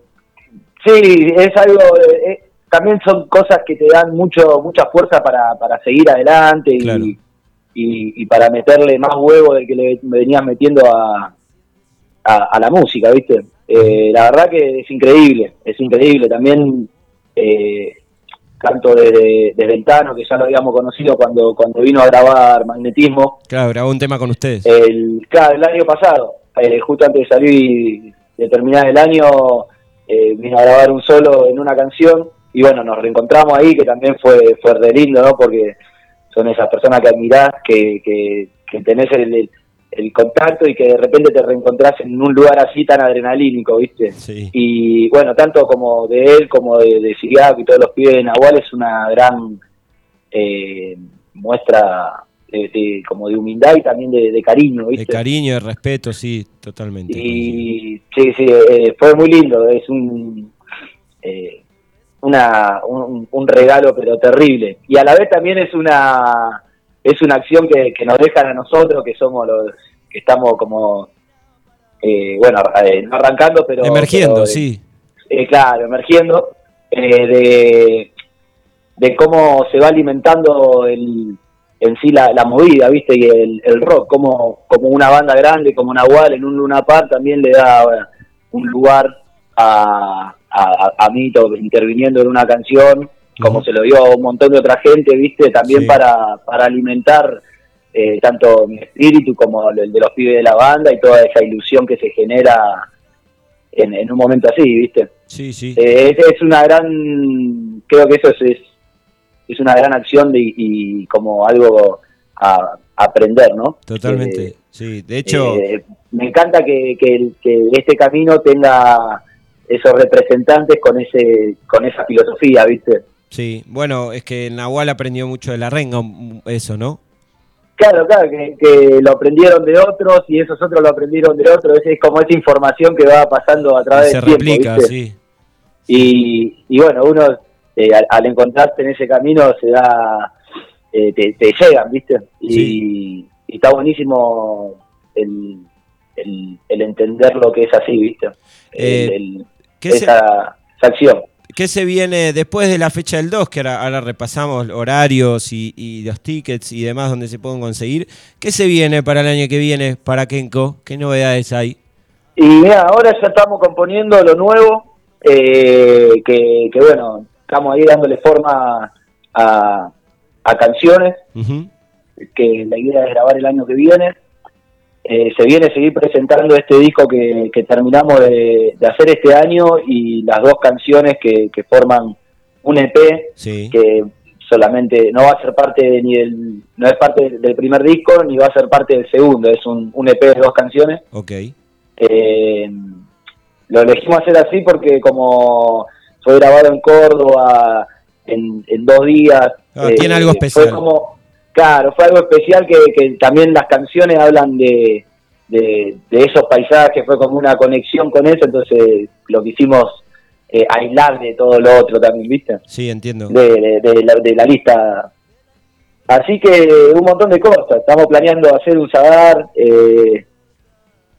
sí, es algo... eh, también son cosas que te dan mucho mucha fuerza para, para seguir adelante y, y para meterle más huevo del que le venías metiendo a, a, a la música, ¿viste? Eh, la verdad que es increíble, es increíble. También eh, canto desde, desde el Tano, que ya lo habíamos conocido cuando, cuando vino a grabar Magnetismo, Claro, grabó un tema con ustedes. el, claro, el año pasado, eh, justo antes de salir de terminar el año, eh, vino a grabar un solo en una canción y bueno, nos reencontramos ahí, que también fue, fue re lindo, ¿no? Porque son esas personas que admirás, que, que, que tenés el, el- el contacto y que de repente te reencontrás en un lugar así tan adrenalínico, ¿viste? Sí. Y bueno, tanto como de él como de, de Siriaco y todos los pibes de Nahual es una gran eh, muestra de, de- como de humildad y también de, de cariño, De ¿viste? cariño, de respeto, sí, totalmente. Y sí, sí, eh, fue muy lindo, es un, eh, una, un, un regalo pero terrible. Y a la vez también es una es una acción que, que nos dejan a nosotros, que somos los que estamos como, eh, bueno, eh, no arrancando, pero... Emergiendo, pero, sí. eh, claro, emergiendo, eh, de, de cómo se va alimentando el, en sí la, la movida, ¿viste? Y el, el rock, como, como una banda grande, como Nahual en un Luna Park también le da un lugar a, a, a Mito interviniendo en una canción, como se lo dio a un montón de otra gente, ¿viste? También Sí. para, para alimentar eh, tanto mi espíritu como el de los pibes de la banda y toda esa ilusión que se genera en, en un momento así, ¿viste? Sí, sí. Eh, es, es una gran, creo que eso es, es, es una gran acción de, y como algo a, a aprender, ¿no? Totalmente. Eh, sí, de hecho, eh, me encanta que, que, que este camino tenga esos representantes con ese con esa filosofía, ¿viste? Sí. Bueno, es que Nahual aprendió mucho de la renga, eso, ¿no? Claro, claro, que, que lo aprendieron de otros y esos otros lo aprendieron de otros, es, es como esa información que va pasando a través Se del tiempo, replica, ¿viste? sí. y, y bueno, uno eh, al, al encontrarte en ese camino se da, eh, te, te llegan, ¿viste? Y, Sí. y está buenísimo el, el, el entender lo que es así, ¿viste? Eh, El- ¿Qué se, esa acción. Qué se viene después de la fecha del 2? Que ahora, ahora repasamos horarios y, y los tickets y demás donde se pueden conseguir. ¿Qué se viene para el año que viene para Kenko? ¿Qué novedades hay? Y mira, ahora ya estamos componiendo lo nuevo, eh, que, que bueno, estamos ahí dándole forma a, a canciones. Que la idea es grabar el año que viene. Eh, se viene a seguir presentando este disco que, que terminamos de, de hacer este año y las dos canciones que, que forman un EP Sí. que solamente no va a ser parte ni del no es parte del primer disco ni va a ser parte del segundo es un, un EP de dos canciones Ok. eh, lo elegimos hacer así porque como fue grabado en Córdoba en, en dos días. Ah, tiene algo fue especial. como, claro, fue algo especial que, que también las canciones hablan de, de, de esos paisajes, fue como una conexión con eso, entonces lo quisimos eh, aislar de todo lo otro también, ¿viste? Sí, entiendo. de, de- de la, de la lista. Así que un montón de cosas. Estamos planeando hacer un Sadar, eh,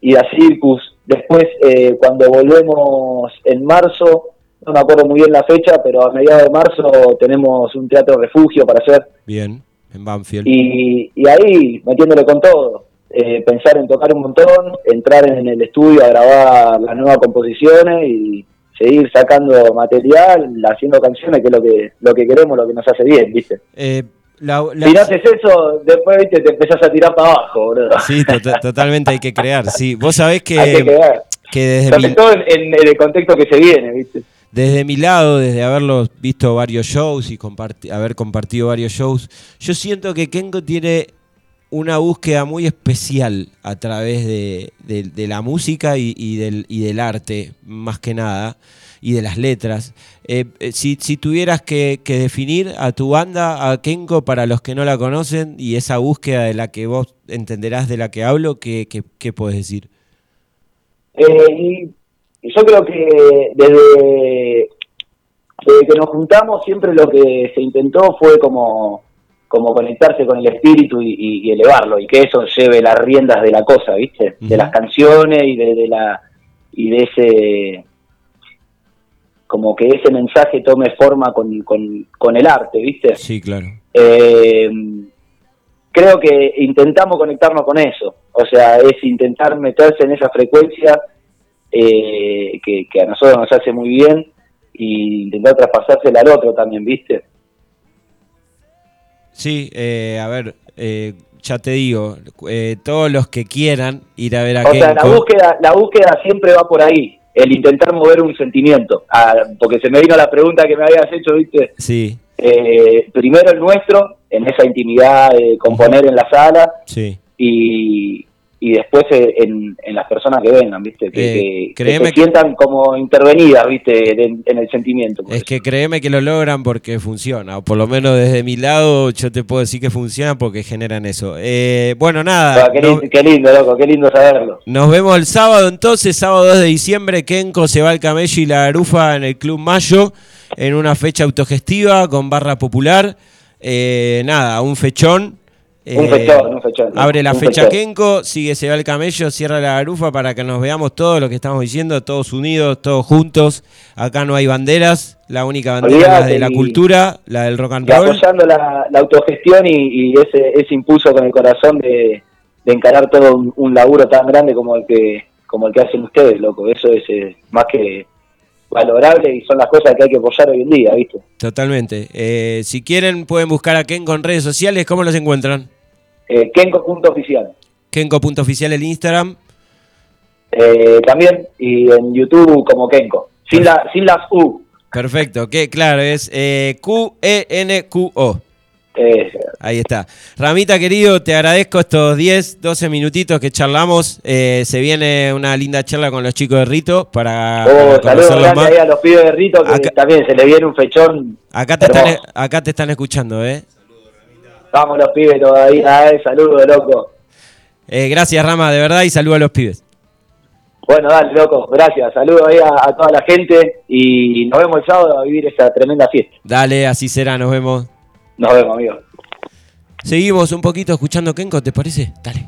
ir a Circus. Después, eh, cuando volvemos en marzo, no me acuerdo muy bien la fecha, pero a mediados de marzo tenemos un teatro refugio para hacer. Bien, en Banfield. Y, y ahí, metiéndole con todo. Eh, pensar en tocar un montón, entrar en el estudio a grabar las nuevas composiciones y, seguir sacando material, haciendo canciones, que es lo que, lo que queremos, lo que nos hace bien, ¿viste? Eh, la- la- Si no haces eso, después ¿viste? te empezás a tirar para abajo, boludo. Sí, to- [LAUGHS] totalmente hay que crear. Sí, vos sabés que, Hay que crear. que desde Sobre mi, todo en, en el contexto que se viene, ¿viste? Desde mi lado, desde haberlos visto varios shows y haber compartido varios shows, yo siento que Kenko tiene una búsqueda muy especial a través de, la música y, del, arte, más que nada, y de las letras. Eh, eh, si, tuvieras que, definir a tu banda, a Kenko, para los que no la conocen, y esa búsqueda de la que vos entenderás de la que hablo, ¿qué, qué, qué podés decir? Eh, y yo creo que desde, desde que nos juntamos siempre lo que se intentó fue como, como conectarse con el espíritu y, y- y elevarlo y que eso lleve las riendas de la cosa, ¿viste? De las canciones y de, de la y de ese como que ese mensaje tome forma con, con, con el arte, ¿viste? Sí, claro. Eh, creo que intentamos conectarnos con eso, o sea, es intentar meterse en esa frecuencia eh, que, que a nosotros nos hace muy bien y intentar traspasársela al otro también, ¿viste? Sí, eh, a ver, eh, ya te digo, eh, todos los que quieran ir a ver a O sea, la búsqueda, la búsqueda siempre va por ahí, el intentar mover un sentimiento, Ah, porque se me vino la pregunta que me habías hecho, ¿viste? sí, Eh, primero el nuestro, en esa intimidad de componer en la sala, sí. y, y después eh, en, en las personas que vengan, ¿viste? Que, Eh, que- que créeme se que- sientan como intervenidas, ¿viste? En, en el sentimiento. Es que créeme que lo logran porque funciona, o por lo menos desde mi lado yo te puedo decir que funciona porque generan eso. Eh, bueno, nada, Ah, qué, no- lindo, qué lindo, loco, qué lindo saberlo. nos vemos el sábado entonces, sábado 2 de diciembre, Kenko se va al camello y la garufa en el Club Mayo, en una fecha autogestiva con barra popular. Eh, nada, un fechón. Un Eh, fechón, un fechón. Abre la un fecha. Kenko, sigue Se va el camello, cierra la garufa para que nos veamos todos lo que estamos diciendo, todos unidos, todos juntos. Acá no hay banderas, la única bandera es la de la y- cultura, la del rock and Y roll. apoyando la, la autogestión y, y ese, ese impulso con el corazón de, de encarar todo un, un laburo tan grande como el que como el que hacen ustedes, loco. Eso es eh, más que valorable y son las cosas que hay que apoyar hoy en día, ¿viste? Totalmente. Eh, si quieren pueden buscar a Kenko en redes sociales, ¿cómo los encuentran? Eh, Kenko.oficial. Kenko.oficial el Instagram. Eh, también y en YouTube como Kenko. Sin, la, sin las U. Perfecto, que claro, es eh, Q-E-N-Q-O. Eh, Ahí está. Ramita, querido, te agradezco estos 10, 12 minutitos que charlamos. Eh, se viene una linda charla con los chicos de Rito para, oh, saludos más. ahí a los pibes de Rito que Acá- también se le viene un fechón. Acá te, están, acá te están escuchando, ¿eh? Vamos los pibes todavía, eh, saludos, loco. Eh, Gracias, Rama, de verdad, y saludo a los pibes. Bueno, dale, loco, gracias. Saludos ahí a, a toda la gente y nos vemos el sábado a vivir esta tremenda fiesta. Dale, así será, nos vemos. Nos vemos, amigos. Seguimos un poquito escuchando Kenko, ¿te parece? Dale.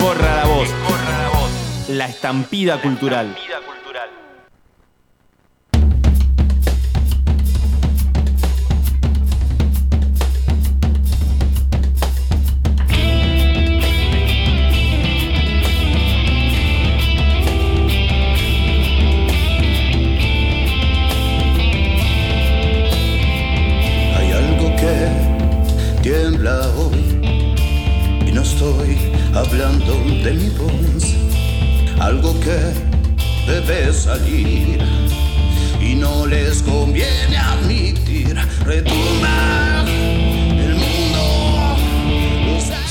Corra la voz. La estampida cultural.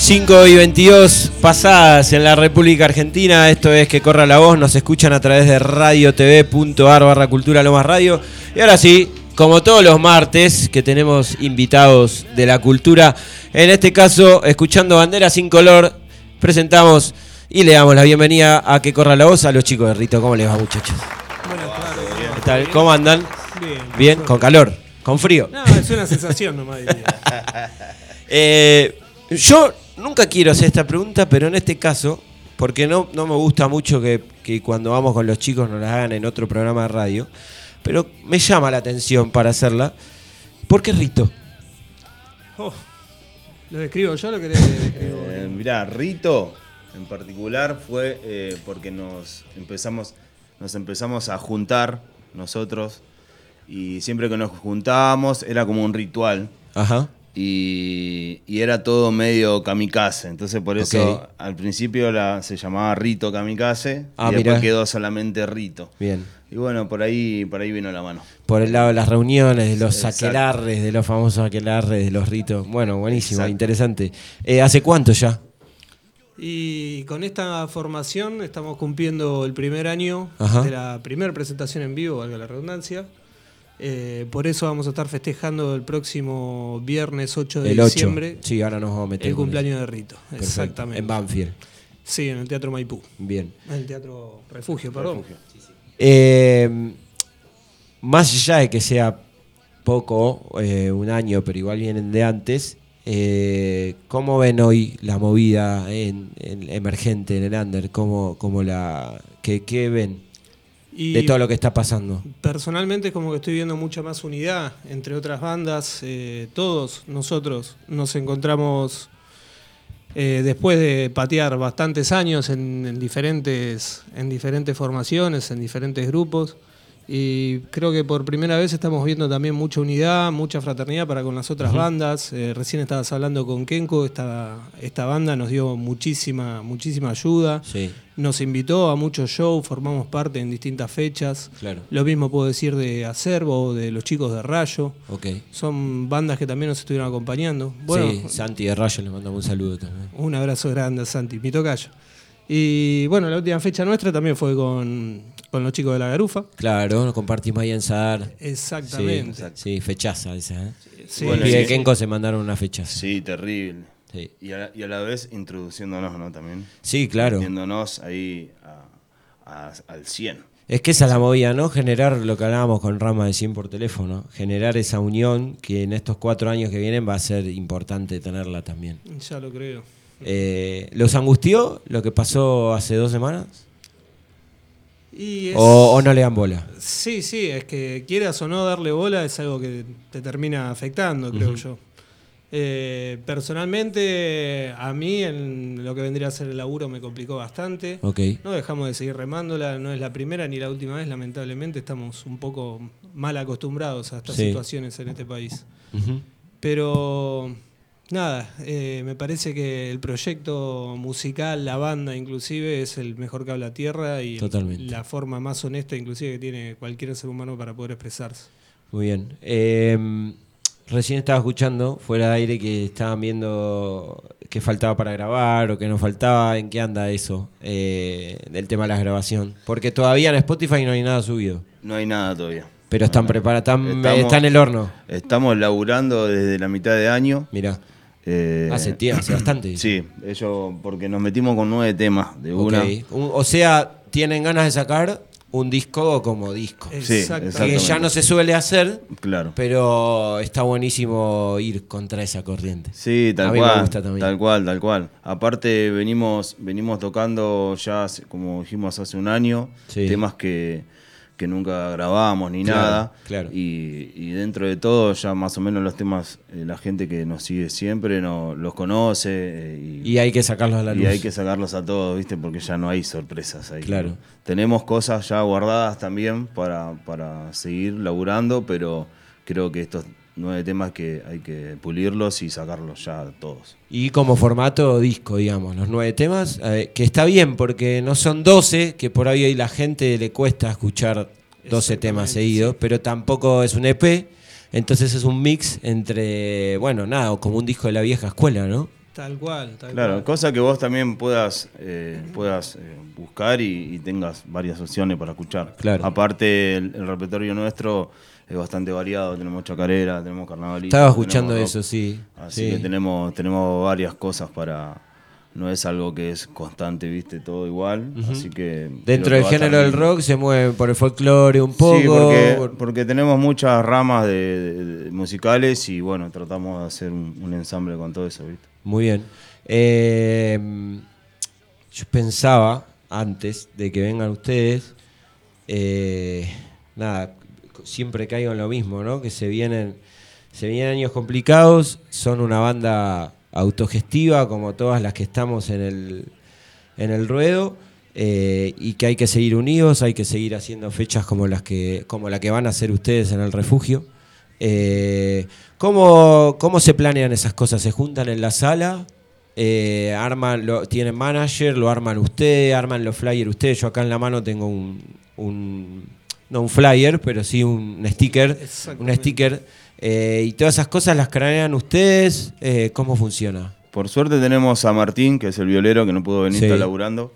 5 y 22 pasadas en la República Argentina. Esto es Que Corra la Voz. Nos escuchan a través de radiotv.ar barra cultura Lomas Radio. Y ahora sí, como todos los martes, que tenemos invitados de la cultura. En este caso, escuchando Bandera sin color, presentamos y le damos la bienvenida a Que Corra la Voz a los chicos de Rito. ¿Cómo les va, muchachos? ¿Qué tal? ¿Cómo andan? Bien. Bien, con calor, con frío. No, es una sensación nomás. diría. [LAUGHS] Eh, yo nunca quiero hacer esta pregunta, pero en este caso, porque no, no me gusta mucho que, que cuando vamos con los chicos nos la hagan en otro programa de radio, pero me llama la atención para hacerla. ¿Por qué Rito? Oh, ¿Lo describo yo lo querés que [LAUGHS] describo? Eh, mirá, Rito en particular fue eh, porque nos empezamos, nos empezamos a juntar nosotros y siempre que nos juntábamos era como un ritual Ajá. Y, y era todo medio kamikaze. Entonces por eso Ok. al principio la, se llamaba Rito Kamikaze Ah, y después mirá. quedó solamente Rito. Bien. Y bueno, por ahí, por ahí vino la mano. Por el lado de las reuniones, de los Exacto. aquelarres, de los famosos aquelarres, de los ritos. Bueno, buenísimo, Exacto. interesante. Eh, ¿Hace cuánto ya? Y con esta formación estamos cumpliendo el primer año Ajá. de la primera presentación en vivo, valga la redundancia. Eh, por eso vamos a estar festejando el próximo viernes 8 de el 8. diciembre Sí, ahora nos vamos a meter. el cumpleaños eso. de Rito. Perfecto. Exactamente. En Banfield. Sí, en el Teatro Maipú. Bien. En el Teatro Refugio, perdón. Eh, más allá de que sea poco, eh, un año, pero igual vienen de antes, eh, ¿cómo ven hoy la movida en, en emergente en el under? ¿Cómo, cómo la, qué, qué ven? Y de todo lo que está pasando. Personalmente es como que estoy viendo mucha más unidad entre otras bandas. eh, todos nosotros nos encontramos eh, después de patear bastantes años en, en diferentes, en diferentes formaciones, en diferentes grupos. Y creo que por primera vez estamos viendo también mucha unidad, mucha fraternidad para con las otras bandas. Eh, recién estabas hablando con Kenko, esta, esta banda nos dio muchísima, muchísima ayuda. Sí. Nos invitó a muchos shows, formamos parte en distintas fechas. Claro. Lo mismo puedo decir de Acervo, de los chicos de Rayo. Ok. Son bandas que también nos estuvieron acompañando. Bueno, sí, Santi de Rayo le mandamos un saludo también. un abrazo grande a Santi, mi tocayo. Y bueno, la última fecha nuestra también fue con, con los chicos de la Garufa. Claro, nos compartimos ahí en Sadar. Exactamente. Sí, sí, fechaza esa, ¿eh? Sí. Bueno, Bueno, y de sí. Kenko se mandaron una fechaza. Sí, terrible. Sí. Y, a la, y a la vez introduciéndonos, ¿no? También. Sí, claro. Metiéndonos ahí a- a- al 100. Es que esa es la movida, ¿no? Generar lo que hablábamos con Rama de 100 por teléfono. Generar esa unión que en estos cuatro años que vienen va a ser importante tenerla también. Ya lo creo. Eh, ¿Los angustió lo que pasó hace dos semanas? Y es- O, o no le dan bola? Sí, sí, es que quieras o no darle bola es algo que te termina afectando, creo yo. Eh, personalmente, a mí en lo que vendría a ser el laburo me complicó bastante. Ok. No dejamos de seguir remándola, no es la primera ni la última vez, lamentablemente estamos un poco mal acostumbrados a estas Sí. situaciones en este país. Pero nada, eh, me parece que el proyecto musical, la banda inclusive, es el mejor que habla tierra y Totalmente. la forma más honesta inclusive que tiene cualquier ser humano para poder expresarse. Muy bien. Eh, recién estaba escuchando fuera de aire que estaban viendo qué faltaba para grabar o qué no faltaba. ¿En qué anda eso eh, del tema de la grabación? Porque todavía en Spotify no hay nada subido. No hay nada todavía. Pero están preparados, están, Estamos- está en el horno. Estamos laburando desde la mitad de año. Mira. Eh, Hace tiempo, hace bastante. Sí, ellos, porque nos metimos con nueve temas de una. Un- o sea, tienen ganas de sacar un disco como disco. Sí. Que ya no se suele hacer, Claro. pero está buenísimo ir contra esa corriente. Sí, tal A mí cual. me gusta también. Tal cual, tal cual. Aparte venimos, venimos tocando ya, como dijimos hace un año, Sí. temas que, que nunca grabábamos ni Claro, nada. claro. Y, y dentro de todo, ya más o menos los temas, eh, la gente que nos sigue siempre no, los conoce. eh, y, Y hay que sacarlos a la y luz. hay que sacarlos a todos, ¿viste? Porque ya no hay sorpresas ahí. Claro. Tenemos cosas ya guardadas también para, para seguir laburando, pero creo que estos nueve temas que hay que pulirlos y sacarlos ya todos. Y como formato disco, digamos, los nueve temas, eh, que está bien porque no son 12, que por ahí la gente le cuesta escuchar 12 temas seguidos, pero tampoco es un EP, entonces es un mix entre, bueno, nada, como un disco de la vieja escuela, ¿no? Tal cual, tal Claro, cual. cosa que vos también puedas, eh, puedas eh, buscar y, y tengas varias opciones para escuchar. Claro. Aparte, el, el repertorio nuestro es bastante variado. Tenemos chacarera, tenemos carnavalista. Estaba escuchando eso, sí. Así Sí. que tenemos, tenemos varias cosas para. No es algo que es constante, viste, todo igual. Así que. Dentro del género del rock se mueve por el folclore un poco. Sí, porque, porque tenemos muchas ramas de, de- de musicales y bueno, tratamos de hacer un, un ensamble con todo eso, ¿viste? Muy bien. Eh, yo pensaba, antes de que vengan ustedes, eh, nada, siempre caigo en lo mismo, ¿no? Que se vienen, se vienen años complicados, son una banda autogestiva como todas las que estamos en el, en el ruedo. eh, y que hay que seguir unidos, hay que seguir haciendo fechas como las que, como la que van a hacer ustedes en el refugio. Eh, ¿cómo, ¿Cómo se planean esas cosas? ¿Se juntan en la sala? Eh, arman, tienen manager, lo arman ustedes, arman los flyers ustedes. Yo acá en la mano tengo un, un- no un flyer, pero sí un sticker, un sticker. eh, y todas esas cosas las cranean ustedes. eh, ¿Cómo funciona? Por suerte tenemos a Martín, que es el violero, que no pudo venir, Sí. está laburando,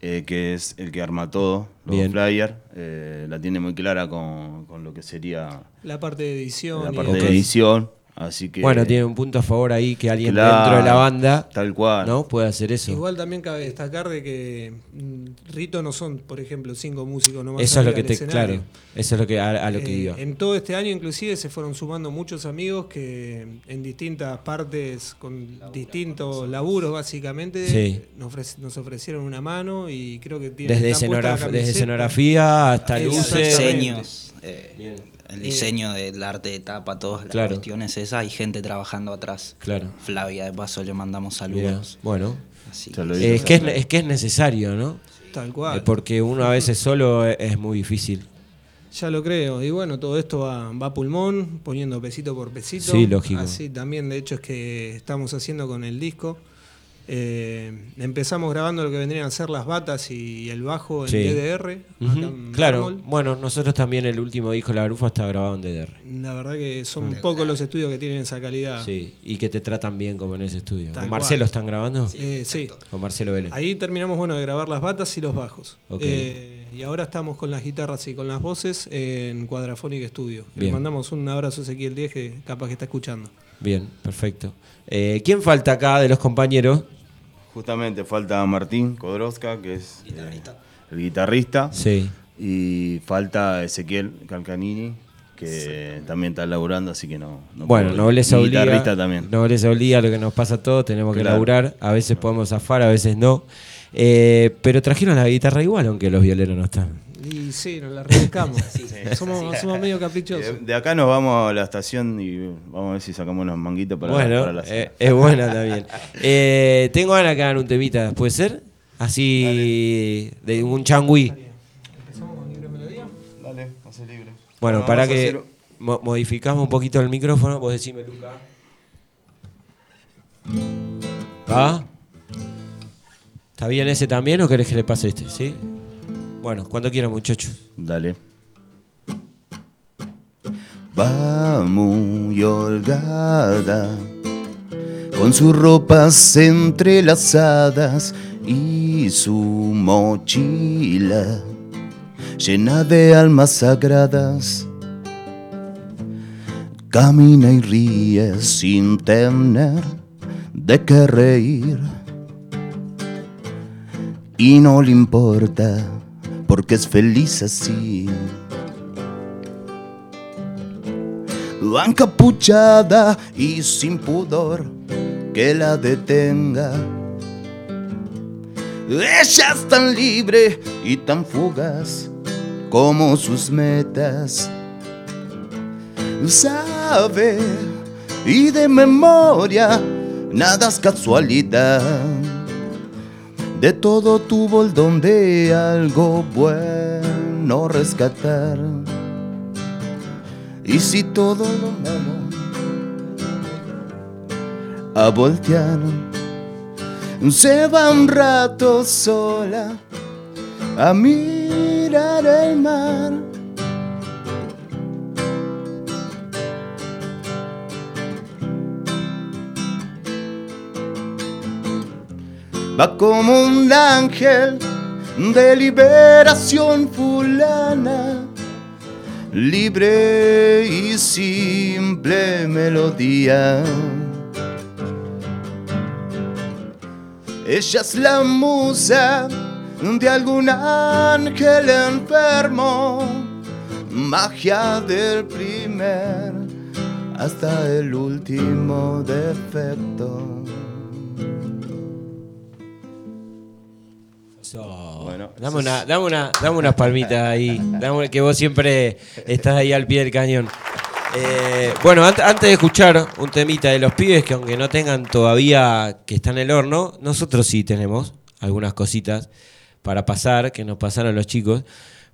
eh, que es el que arma todo, los Bien. flyers. eh, la tiene muy clara con, con lo que sería La parte de edición. la parte de edición. Así que. Bueno, tiene un punto a favor ahí que alguien Claro, dentro de la banda Tal cual. no puede hacer eso. Igual también cabe destacar de que mm, Rito no son, por ejemplo, cinco músicos nomás. Eso es lo que te, escenario. claro, eso es lo que a, a lo que Eh, iba. En todo este año inclusive se fueron sumando muchos amigos que en distintas partes, con distintos laburos básicamente, Sí. nos, ofrec- nos ofrecieron una mano y creo que tienen Desde, escenograf- desde escenografía hasta luces. diseños, eh, el diseño del arte de tapa, todas las Claro. cuestiones esas, hay gente trabajando atrás. Claro. Flavia, de paso, le mandamos Mirá, saludos. bueno, Así es que es, es que es necesario, ¿no? Tal cual. Eh, Porque uno a veces solo es, es muy difícil. Ya lo creo. Y bueno, todo esto va, va a pulmón, poniendo pesito por pesito. Sí, lógico. Así también, de hecho, es que estamos haciendo con el disco. Eh, empezamos grabando lo que vendrían a ser las batas y el bajo en Sí. DDR. en Claro, bueno, nosotros también el último disco La Grufa está grabado en DDR. La verdad que son pocos los estudios que tienen esa calidad. Sí, y que te tratan bien como en ese estudio. Tal ¿Con Marcelo cual. están grabando? Eh, sí. Con Marcelo Vélez. Ahí terminamos bueno de grabar las batas y los bajos. Eh, y ahora estamos con las guitarras y con las voces en Quadraphonic Studio. Le mandamos un abrazo a Ezequiel Díez que capaz que está escuchando. Bien, perfecto. Eh, ¿Quién falta acá de los compañeros? Justamente falta Martín Kodrowska, que es eh, el guitarrista. Sí. Y falta Ezequiel Calcanini, que también está laburando, así que no. no bueno, puedo nobleza obliga. guitarrista también. Nobleza obliga lo que nos pasa a todos, tenemos que laburar. A veces podemos zafar, a veces no. Eh, pero trajeron la guitarra igual, aunque los violeros no están. Y sí, nos la rebuscamos. [LAUGHS] somos, somos medio caprichosos. De, de acá nos vamos a la estación y vamos a ver si sacamos unos manguitos para, bueno, para la eh, es buena también. [LAUGHS] Eh, tengo ganas de hagan un temita, ¿puede ser? Así, de un changüí. Dale, hace libre. Bueno, Bueno, para que mo- modificamos un poquito el micrófono, vos decime, Luca. ¿Ah? ¿Está bien ese también o querés que le pase este? ¿Sí? Bueno, cuando quieran, muchachos. Dale. Va muy holgada, con sus ropas entrelazadas y su mochila llena de almas sagradas. Camina y ríe sin tener de qué reír. Y no le importa porque es feliz así. Va encapuchada y sin pudor que la detenga. Ella es tan libre y tan fugaz como sus metas. Sabe y de memoria nada es casualidad. De todo tuvo el don de algo bueno rescatar. Y si todo lo malo a voltear, se va un rato sola a mirar el mar. Va como un ángel de liberación fulana, libre y simple melodía. Ella es la musa de algún ángel enfermo, magia del primer hasta el último defecto. Bueno, Dame una, dame una, dame unas palmitas ahí. Dame- que vos siempre estás ahí al pie del cañón. Eh, bueno, ant- antes de escuchar un temita de los pibes, que aunque no tengan todavía que está en el horno, nosotros sí tenemos algunas cositas para pasar, que nos pasaron los chicos.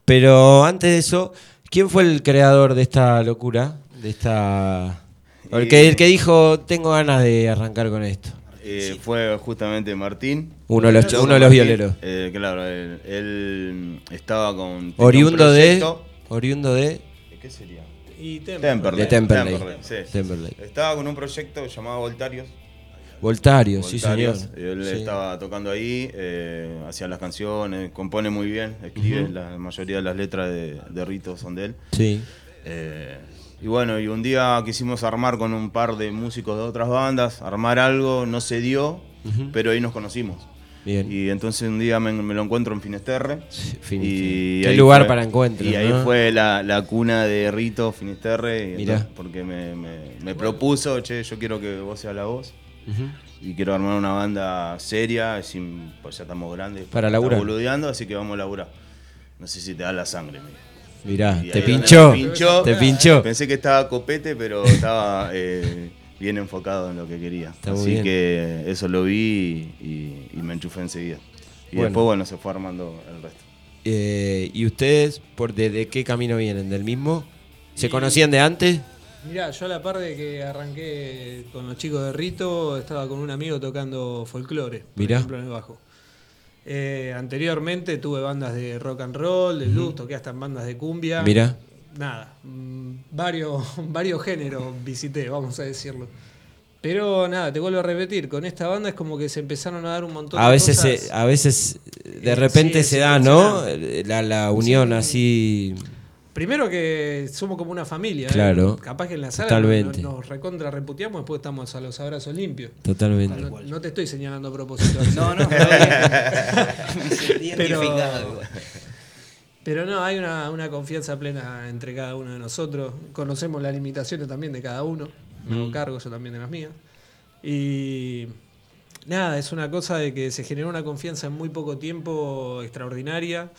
Pero antes de eso, ¿quién fue el creador de esta locura? De esta. o El que, el que dijo, tengo ganas de arrancar con esto. Eh, Fue justamente Martín. Uno de los- uno de los violeros. eh, claro, él, él estaba con. Oriundo de. Oriundo de. ¿Qué sería? Y Temperley. De Temperley. Temperley, sí. Temperley. Estaba con un proyecto llamado Voltarios. Voltario, sí, señor. Voltarios. Él Sí. estaba tocando ahí, eh, hacía las canciones, compone muy bien, escribe, la mayoría de las letras de, de Rito son de él. Sí. Y bueno, y un día quisimos armar con un par de músicos de otras bandas, armar algo, no se dio, pero ahí nos conocimos. Bien. Y entonces un día me, me lo encuentro en Finisterre. y Qué lugar fue- para encuentros, Y ahí fue la, la cuna de Rito Finisterre. Mirá. entonces, porque me, me- me propuso, che, yo quiero que vos seas la voz. Y quiero armar una banda seria, sin, pues ya estamos grandes. Para laburar. boludeando, así que vamos a laburar. No sé si te da la sangre, mira. Mirá, te pinchó. Te pinchó. Pensé que estaba copete, pero estaba eh, bien enfocado en lo que quería. Está Así bien. que eso lo vi y, y me enchufé enseguida. Y Bueno. después, bueno, se fue armando el resto. Eh, ¿Y ustedes por de, de qué camino vienen? ¿Del mismo? ¿Se conocían de antes? Mirá, yo a la par de que arranqué con los chicos de Rito, estaba con un amigo tocando folclore, por Mirá. ejemplo, en el bajo. Eh, anteriormente tuve bandas de rock and roll, de blues, toqué hasta en bandas de cumbia. Mirá. Nada, mm, varios, [LAUGHS] varios géneros visité, vamos a decirlo. Pero nada, te vuelvo a repetir, con esta banda es como que se empezaron a dar un montón A de veces, cosas. se- a veces de Eh, repente sí, se da, ¿no? La, la unión así. Primero que somos como una familia. ¿eh? Claro, Capaz que en la sala totalmente. Nos, nos recontra reputeamos, después estamos a los abrazos limpios. Totalmente. No, no te estoy señalando a propósito. [LAUGHS] No, no, pero. [LAUGHS] Me sentí pero no, hay una, una confianza plena entre cada uno de nosotros. Conocemos las limitaciones también de cada uno. Me hago Mm. cargo yo también de las mías. Y nada, es una cosa de que se generó una confianza en muy poco tiempo extraordinaria.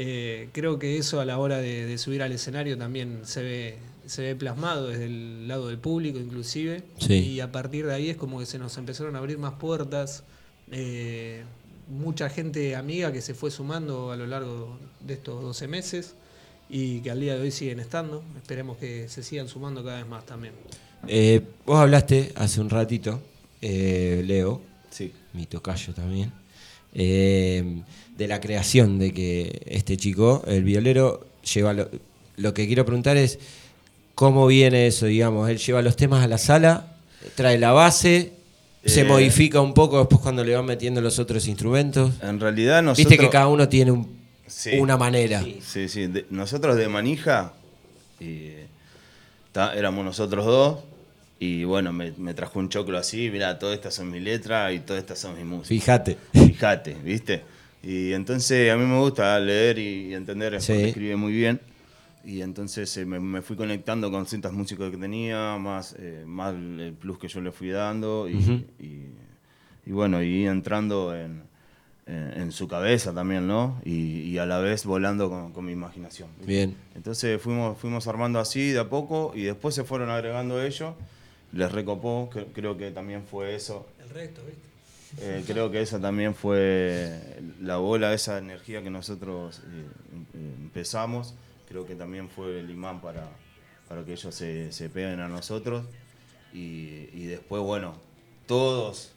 Eh, creo que eso a la hora de, de subir al escenario también se ve, se ve plasmado desde el lado del público inclusive. Sí. Y a partir de ahí es como que se nos empezaron a abrir más puertas. eh, mucha gente amiga que se fue sumando a lo largo de estos 12 meses y que al día de hoy siguen estando. Esperemos que se sigan sumando cada vez más también. Eh, vos hablaste hace un ratito, eh, Leo, Sí. mi tocayo también, eh, de la creación de que este chico, el violero, lleva lo, lo que quiero preguntar es cómo viene eso, digamos, él lleva los temas a la sala, trae la base, se Eh, modifica un poco después cuando le van metiendo los otros instrumentos. En realidad nosotros... Viste que cada uno tiene un- Sí. una manera. Sí, sí. de- nosotros de manija y, ta- éramos nosotros dos. Y bueno, me, me trajo un choclo así, mira, todas estas son mis letras y todas estas son mis músicas. Fíjate. Fíjate, ¿viste? Y entonces a mí me gusta leer y, entender, Sí. escribe muy bien. Y entonces eh, me, me fui conectando con ciertas músicas que tenía, más, eh, más el plus que yo le fui dando. Y, Ujú. y- y bueno, y entrando en, en- en su cabeza también, ¿no? Y, y a la vez volando con, con mi imaginación. ¿viste? Bien. Entonces fuimos, fuimos armando así de a poco y después se fueron agregando ellos. Les recopó, cre- creo que también fue eso. El resto, ¿viste? Eh, creo que esa también fue la bola, esa energía que nosotros eh, em- empezamos. Creo que también fue el imán para, para que ellos se, se peguen a nosotros. Y, y después, bueno, todos,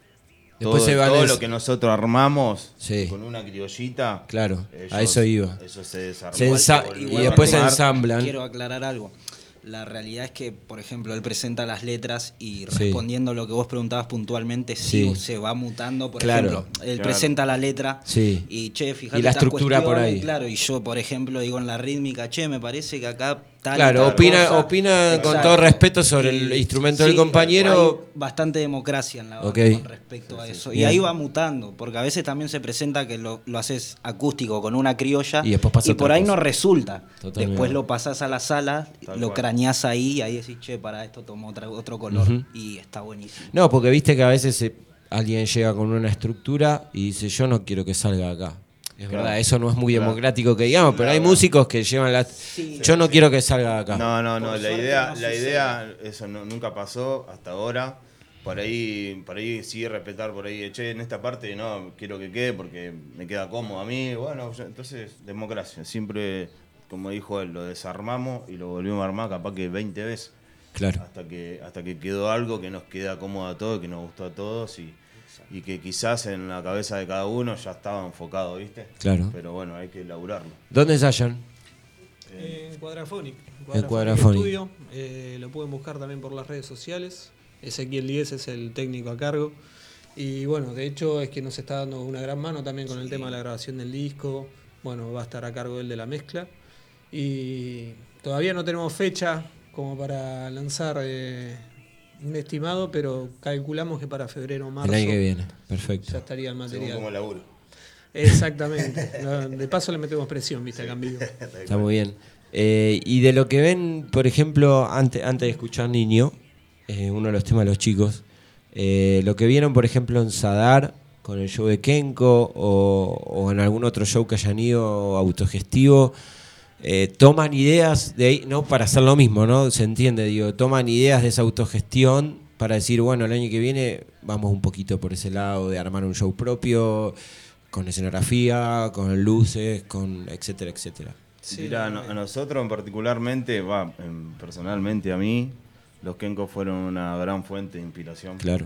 Después todo, se lo que nosotros armamos Sí. con una criollita. Claro, a eso iba. Eso se desarmó. Se y después se ensamblan. Quiero aclarar algo. La realidad es que, por ejemplo, él presenta las letras y Sí. respondiendo a lo que vos preguntabas puntualmente, sí, Sí. se va mutando. Por Claro. ejemplo, él Claro. presenta la letra Sí. y, che, fíjate Y la estructura por ahí. Claro, y yo, por ejemplo, digo en la rítmica, che, me parece que acá tal y Claro, tal opina, cosa". opina con todo respeto sobre el Y- instrumento sí, del compañero. hay bastante democracia en la banda Ok. con respecto a eso. Y Bien. ahí va mutando, porque a veces también se presenta que lo, lo haces acústico con una criolla Y después pasa por otra ahí cosa. no resulta. Totalmente. Después lo pasás a la sala, Tal lo cual. crañás ahí y ahí decís, che, para esto tomó otra- otro color. Ujú. Y está buenísimo. No, porque viste que a veces eh, alguien llega con una estructura y dice, yo no quiero que salga acá. Es Claro. verdad, eso no es muy Claro. democrático que digamos, pero hay músicos que llevan la... yo no quiero que salga acá. No, no, no. Por La idea, no la idea, eso no- nunca pasó hasta ahora. Por ahí, por ahí sí respetar, por ahí, che, en esta parte no quiero que quede porque me queda cómodo a mí. Bueno, yo- entonces, democracia. Siempre, como dijo él, lo desarmamos y lo volvimos a armar capaz que 20 veces. Claro. Hasta que, hasta que quedó algo que nos queda cómodo a todos, que nos gustó a todos y, y que quizás en la cabeza de cada uno ya estaba enfocado, ¿viste? Claro. Pero bueno, hay que elaborarlo. ¿Dónde ensayan? En Quadraphonic. En Quadraphonic. Studio. Eh, lo pueden buscar también por las redes sociales. Ezequiel Díez es el técnico a cargo. Y bueno, de hecho es que nos está dando una gran mano también con el tema de la grabación del disco. Bueno, va a estar a cargo él de la mezcla. Y todavía no tenemos fecha como para lanzar eh, estimado, pero calculamos que para febrero o marzo El año que viene, perfecto. ya estaría el material. como laburo. Exactamente. [LAUGHS] De paso le metemos presión, viste, cambio. [LAUGHS] Está muy bien. Eh, y de lo que ven, por ejemplo, antes, antes de escuchar Niño, eh, uno de los temas de los chicos, eh, lo que vieron, por ejemplo, en Sadar, con el show de Kenko, o, o en algún otro show que hayan ido autogestivo, eh, toman ideas de ahí, no para hacer lo mismo, ¿no? Se entiende, digo, toman ideas de esa autogestión para decir, bueno, el año que viene vamos un poquito por ese lado de armar un show propio, con escenografía, con luces, con etcétera, etcétera. Mira, a, no- a nosotros en particularmente, va, en- personalmente a mí, los Kenko fueron una gran fuente de inspiración. Claro.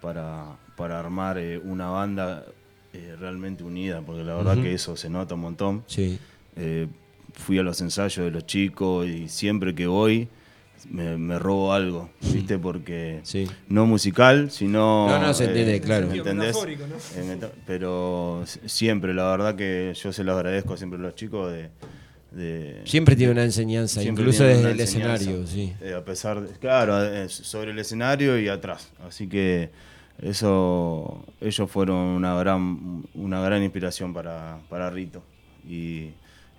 Para, para armar eh, una banda eh, realmente unida, porque la verdad que eso se nota un montón. Sí. Eh, fui a los ensayos de los chicos y siempre que voy me, me robo algo, ¿viste? Porque no musical, sino... No, no, se entiende, claro. ¿me ¿Entendés? Metafórico, ¿no? Eh, Pero siempre, la verdad que yo se lo agradezco siempre a los chicos de... de- Siempre tiene una enseñanza, incluso desde el enseñanza, escenario, sí. eh, a pesar de, claro, eh, sobre el escenario y atrás. Así que eso, ellos fueron una gran, una gran inspiración para, para Rito. Y,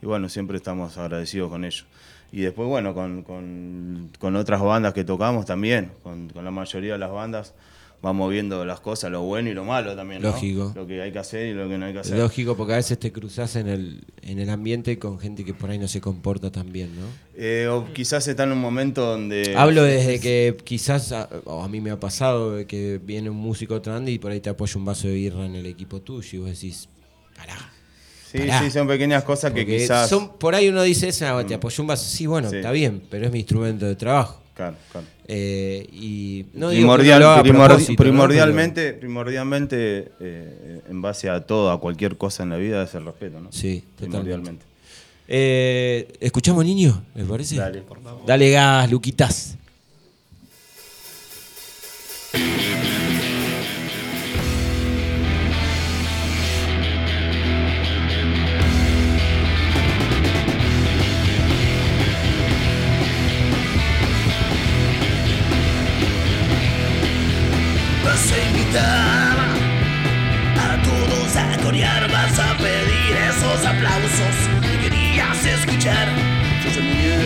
y bueno, siempre estamos agradecidos con ellos. Y después, bueno, con, con- con otras bandas que tocamos también, con, con la mayoría de las bandas, vamos viendo las cosas, lo bueno y lo malo también. ¿no? Lógico. Lo que hay que hacer y lo que no hay que hacer. Lógico, porque a veces te cruzas en el, en el ambiente con gente que por ahí no se comporta tan bien, ¿no? Eh, o quizás está en un momento donde... Hablo desde que quizás, a, o a mí me ha pasado, que viene un músico grande y por ahí te apoya un vaso de birra en el equipo tuyo y vos decís, Sí, pará. sí, son pequeñas cosas que porque quizás... son- por ahí uno dice, esa, te apoyó un vaso, sí, bueno, Sí. está bien, pero es mi instrumento de trabajo. Claro, claro. Eh, y no digo que Primordial- no lo haga a primor- propósito, ¿no? primordialmente, primordialmente eh, en base a todo, a cualquier cosa en la vida, es el respeto, ¿no? Sí, primordialmente. Eh, ¿Escuchamos niño? ¿Les parece? Dale, por favor. Dale gas, Luquitas.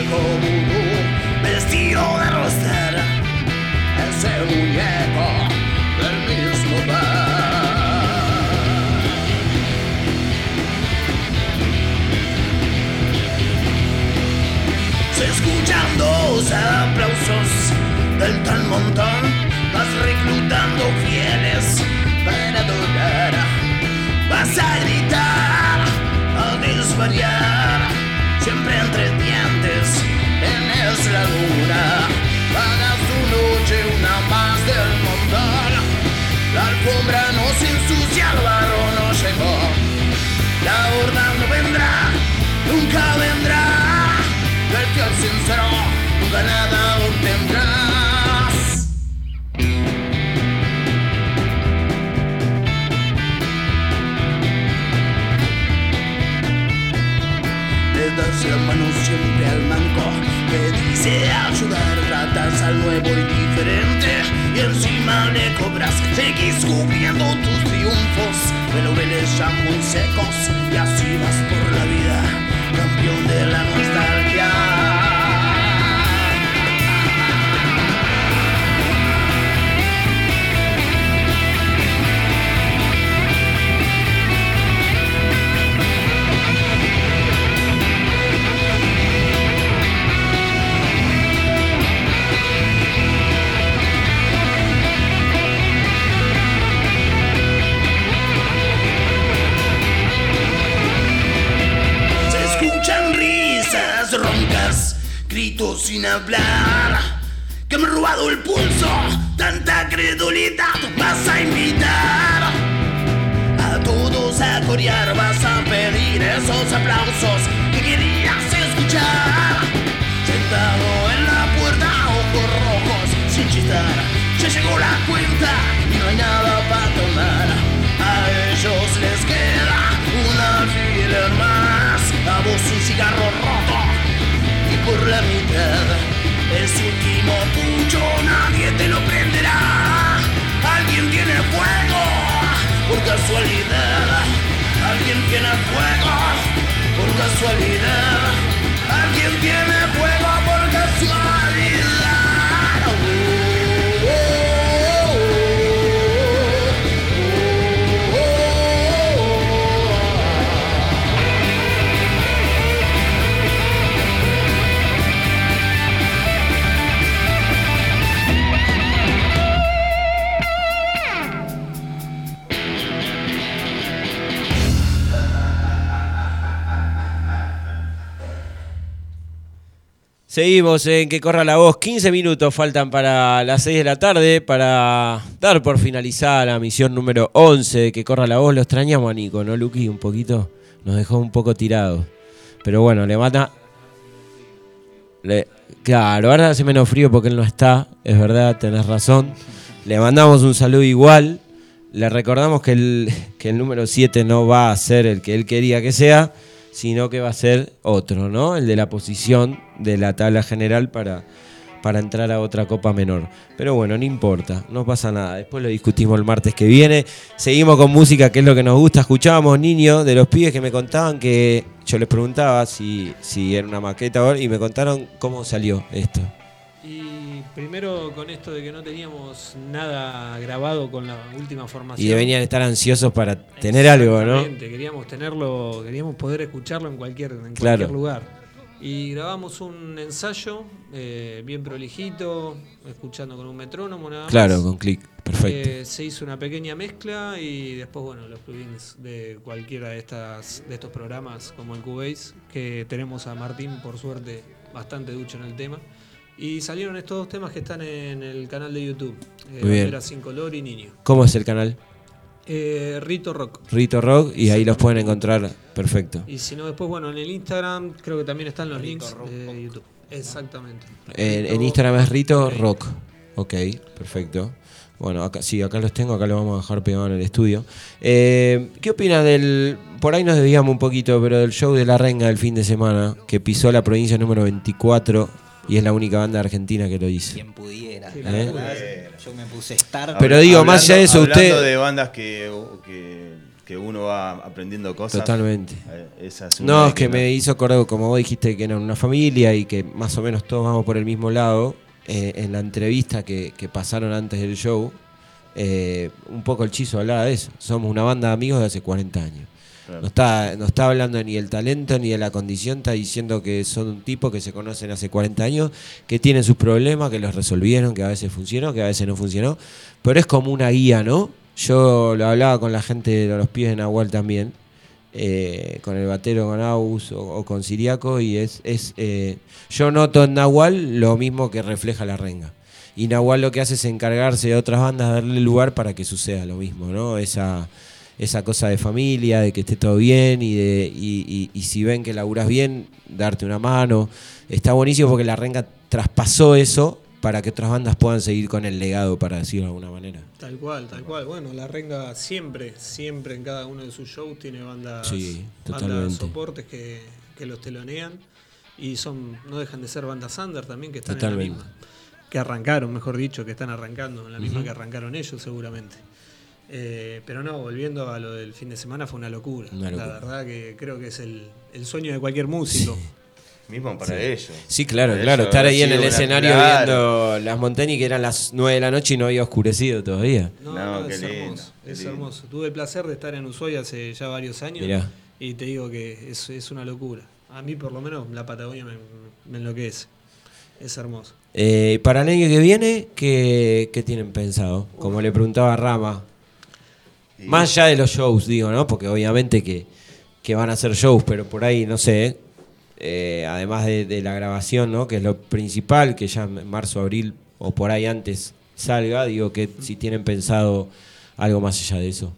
Vudú, vestido de roster, ese muñeco del mismo bar. Se escuchan dos aplausos del tal montón, vas reclutando fieles para adorar. Vas a gritar, a desvariar, noche una más del montón. La alfombra no se ensucia, el barro no llegó. La horda no vendrá, nunca vendrá. Del fiel sincero, nunca nada obtendrás. Le das la mano siempre al manco que dice ayudar, tratas al nuevo y diferente y encima le cobras, seguís cubriendo tus triunfos, pero veles ya muy secos y así vas por la vida, campeón de la nostalgia. Roncas, gritos sin hablar. Que me he robado el pulso, tanta credulidad vas a invitar. A todos a corear, vas a pedir esos aplausos que querías escuchar. Sentado en la puerta, ojos rojos, sin chistar. Ya llegó la cuenta y no hay nada para tomar. A ellos les queda un alfiler más. A vos un cigarro roto por la mitad Ese último pucho nadie te lo prenderá. Alguien tiene fuego por casualidad. Alguien tiene fuego por casualidad. Alguien tiene fuego Seguimos en Que Corra la Voz. 15 minutos faltan para las 6 de la tarde para dar por finalizada la misión número 11 de Que Corra la Voz. Lo extrañamos a Nico, ¿no, Luqui? Un poquito. Nos dejó un poco tirados. Pero bueno, le mata. Claro, ahora hace menos frío porque él no está. Es verdad, tenés razón. Le mandamos un saludo igual. Le recordamos que el, [LAUGHS] que el número 7 no va a ser el que él quería que sea, sino que va a ser otro, ¿no? El de la posición de la tabla general para, para entrar a otra copa menor. Pero bueno, no importa, no pasa nada. Después lo discutimos el martes que viene. Seguimos con música, que es lo que nos gusta. Escuchábamos Niño de los pibes que me contaban que yo les preguntaba si, si era una maqueta o- y me contaron cómo salió esto. Y primero con esto de que no teníamos nada grabado con la última formación. Y deberían estar ansiosos para tener algo, ¿no? Queríamos tenerlo, queríamos poder escucharlo en cualquier, en Claro. cualquier lugar. Y grabamos un ensayo eh, bien prolijito, escuchando con un metrónomo nada más. Claro, con clic, perfecto. Eh, se hizo una pequeña mezcla y después, bueno, los plugins de cualquiera de estas de estos programas, como el Cubase, que tenemos a Martín, por suerte, bastante ducho en el tema. Y salieron estos dos temas que están en el canal de YouTube. Eh, Muy bien. Bandera sin color y Niño. ¿Cómo es el canal? Eh, Rito Rock. Rito Rock y ahí los pueden encontrar perfecto. Y si no, después, bueno, en el Instagram creo que también están los links de YouTube. Exactamente. En, Instagram es Rito. Rock. Ok, perfecto. Bueno, acá, sí, acá los tengo, acá los vamos a dejar pegados en el estudio. Eh, ¿Qué opina del... Por ahí nos desviamos un poquito, pero del show de La Renga del fin de semana, que pisó la provincia número 24 y es la única banda argentina que lo hizo? Quien pudiera. ¿Eh? La verdad, yo me puse estar. Pero digo, más allá de eso, hablando usted- de bandas que, que, que uno va aprendiendo cosas. Totalmente. eh, esa es una No, es que me hizo acordar, como vos dijiste, que eran una familia y que más o menos todos vamos por el mismo lado. eh, en la entrevista que, que pasaron antes del show, eh, un poco el chizo hablaba de eso. Somos una banda de amigos de hace 40 años. No está, no está hablando ni del talento ni de la condición, está diciendo que son un tipo que se conocen hace 40 años, que tienen sus problemas, que los resolvieron, que a veces funcionó, que a veces no funcionó. Pero es como una guía, ¿no? Yo lo hablaba con la gente de los pies de Nahual también, eh, con el batero, con Aus o, o con Siriaco, y es, es eh, yo noto en Nahual lo mismo que refleja la renga. Y Nahual lo que hace es encargarse de otras bandas, darle lugar para que suceda lo mismo, ¿no? Esa, esa cosa de familia, de que esté todo bien y, de, y, y- y si ven que laburas bien, darte una mano. Está buenísimo porque la renga traspasó eso para que otras bandas puedan seguir con el legado, para decirlo de alguna manera. Tal cual, tal cual. Bueno, la Renga siempre, siempre en cada uno de sus shows tiene bandas, Sí, bandas soportes que, que los telonean y son no dejan de ser bandas under también que están Totalmente. en la misma. Que arrancaron, mejor dicho, que están arrancando en la misma que arrancaron ellos seguramente. Eh, pero no, volviendo a lo del fin de semana fue una locura. Una La verdad que creo que es el, el sueño de cualquier músico. Mismo para Sí. ellos. Sí, claro, Para claro. Estar ahí en el escenario claro. viendo las montañas y que eran las 9 de la noche y no había oscurecido todavía. No, No, no, qué es lindo, hermoso, qué es lindo. hermoso. Tuve el placer de estar en Ushuaia hace ya varios años Mirá. y te digo que es, es una locura. A mí por lo menos la Patagonia me, me enloquece. Es hermoso. Eh, para el año que viene, ¿qué, qué tienen pensado? Como le preguntaba a Rama. Más allá de los shows, digo, ¿no? Porque obviamente que, que van a ser shows, pero por ahí, no sé, eh, además de, de la grabación, ¿no? Que es lo principal, que ya en marzo, abril o por ahí antes salga, digo que si tienen pensado algo más allá de eso.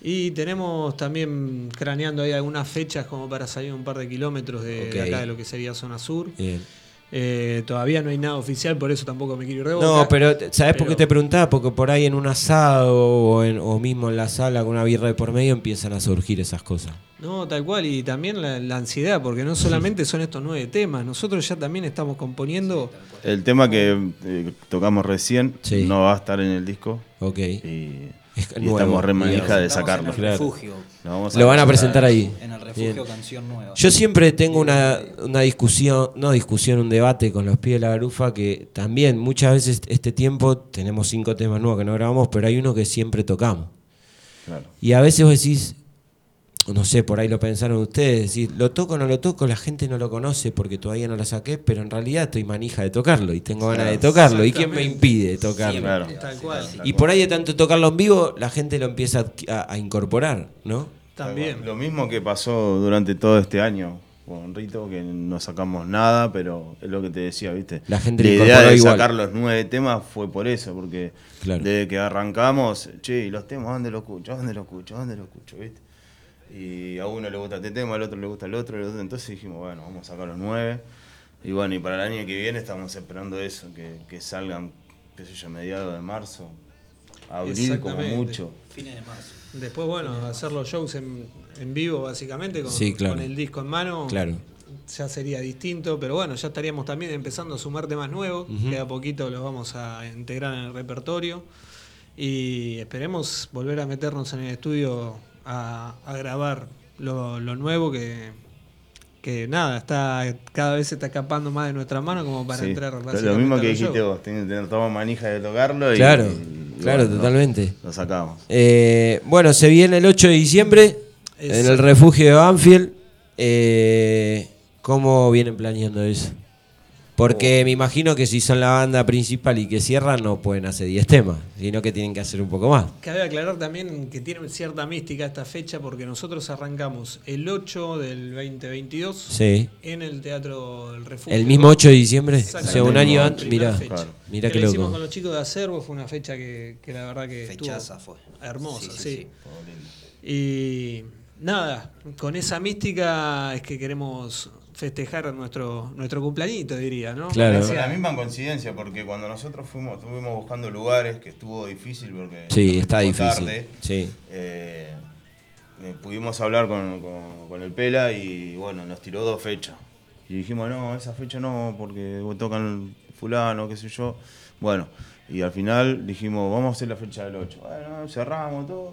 Y tenemos también craneando ahí algunas fechas como para salir un par de kilómetros de, de acá de lo que sería zona sur. Bien. Eh, todavía no hay nada oficial, por eso tampoco me quiero ir de boca. No, pero ¿sabes por qué te preguntaba? Porque por ahí en un asado o, en- o mismo en la sala con una birra de por medio empiezan a surgir esas cosas. No, tal cual, y también la, la ansiedad, porque no solamente son estos nueve temas, nosotros ya también estamos componiendo. El tema que eh, tocamos recién Sí. no va a estar en el disco. Ok. Y, Es y nuevo, estamos re manija de sacarlo. en el refugio. Lo, vamos Lo van a presentar ahí. En el refugio Bien. canción nueva. Yo siempre tengo una, una discusión, no discusión, un debate con los pies de la garufa que también muchas veces este tiempo tenemos cinco temas nuevos que no grabamos, pero hay uno que siempre tocamos. Claro. Y a veces vos decís, no sé, por ahí lo pensaron ustedes, decís, lo toco o no lo toco, la gente no lo conoce porque todavía no lo saqué, pero en realidad estoy manija de tocarlo y tengo ganas de tocarlo. ¿Y quién me impide tocarlo? Claro. Tal cual. Y por ahí de tanto tocarlo en vivo, la gente lo empieza a, incorporar, ¿no? También. Lo mismo que pasó durante todo este año con Rito, que no sacamos nada, pero es lo que te decía, ¿viste? La gente La idea de igual. sacar los nueve temas fue por eso, porque Claro. desde que arrancamos, che, ¿y los temas dónde lo escucho? ¿Dónde lo escucho? ¿Dónde lo escucho? ¿Viste? Y a uno le gusta este tema, al otro le gusta el otro, entonces dijimos, bueno, vamos a sacar los nueve. Y bueno, y para el año que viene estamos esperando eso, que, que salgan, qué sé yo, mediados de marzo, abril como mucho. Fines de marzo. Después, bueno, hacer los shows en, en vivo, básicamente, con, Sí, claro. con el disco en mano. Claro. Ya sería distinto, pero bueno, ya estaríamos también empezando a sumar temas nuevos, Ujú. que a poquito los vamos a integrar en el repertorio. Y esperemos volver a meternos en el estudio a, a grabar lo, lo nuevo que, que nada, está cada vez se está escapando más de nuestras manos como para Sí, entrar Lo básicamente mismo a que dijiste vos, tenés que tener toda manija de tocarlo y. Claro, y claro, bueno, totalmente. Lo sacamos. Eh, bueno, se viene el 8 de diciembre en el refugio de Banfield. Eh, ¿Cómo vienen planeando eso? Porque me imagino que si son la banda principal y que cierran, no pueden hacer 10 temas, sino que tienen que hacer un poco más. Cabe aclarar también que tiene cierta mística esta fecha porque nosotros arrancamos el 8 del 2022 Sí. en el Teatro del Refugio. ¿El mismo 8 de diciembre? O sea, un año antes. Mirá, fecha. mirá Que qué la hicimos con los chicos de Acervo, fue una fecha que, que la verdad que Fechaza fue. hermosa, Sí, sí. sí, Y nada, con esa mística es que queremos festejar nuestro nuestro cumpleañito, diría, ¿no? Claro. Fue la misma coincidencia, porque cuando nosotros fuimos, estuvimos buscando lugares, que estuvo difícil porque. Sí, está difícil. tarde, Sí. eh, eh, pudimos hablar con, con- con el Pela y bueno, nos tiró dos fechas. Y dijimos, no, esa fecha no, porque tocan fulano, qué sé yo. Bueno, y al final dijimos, vamos a hacer la fecha del 8. Bueno, cerramos todo.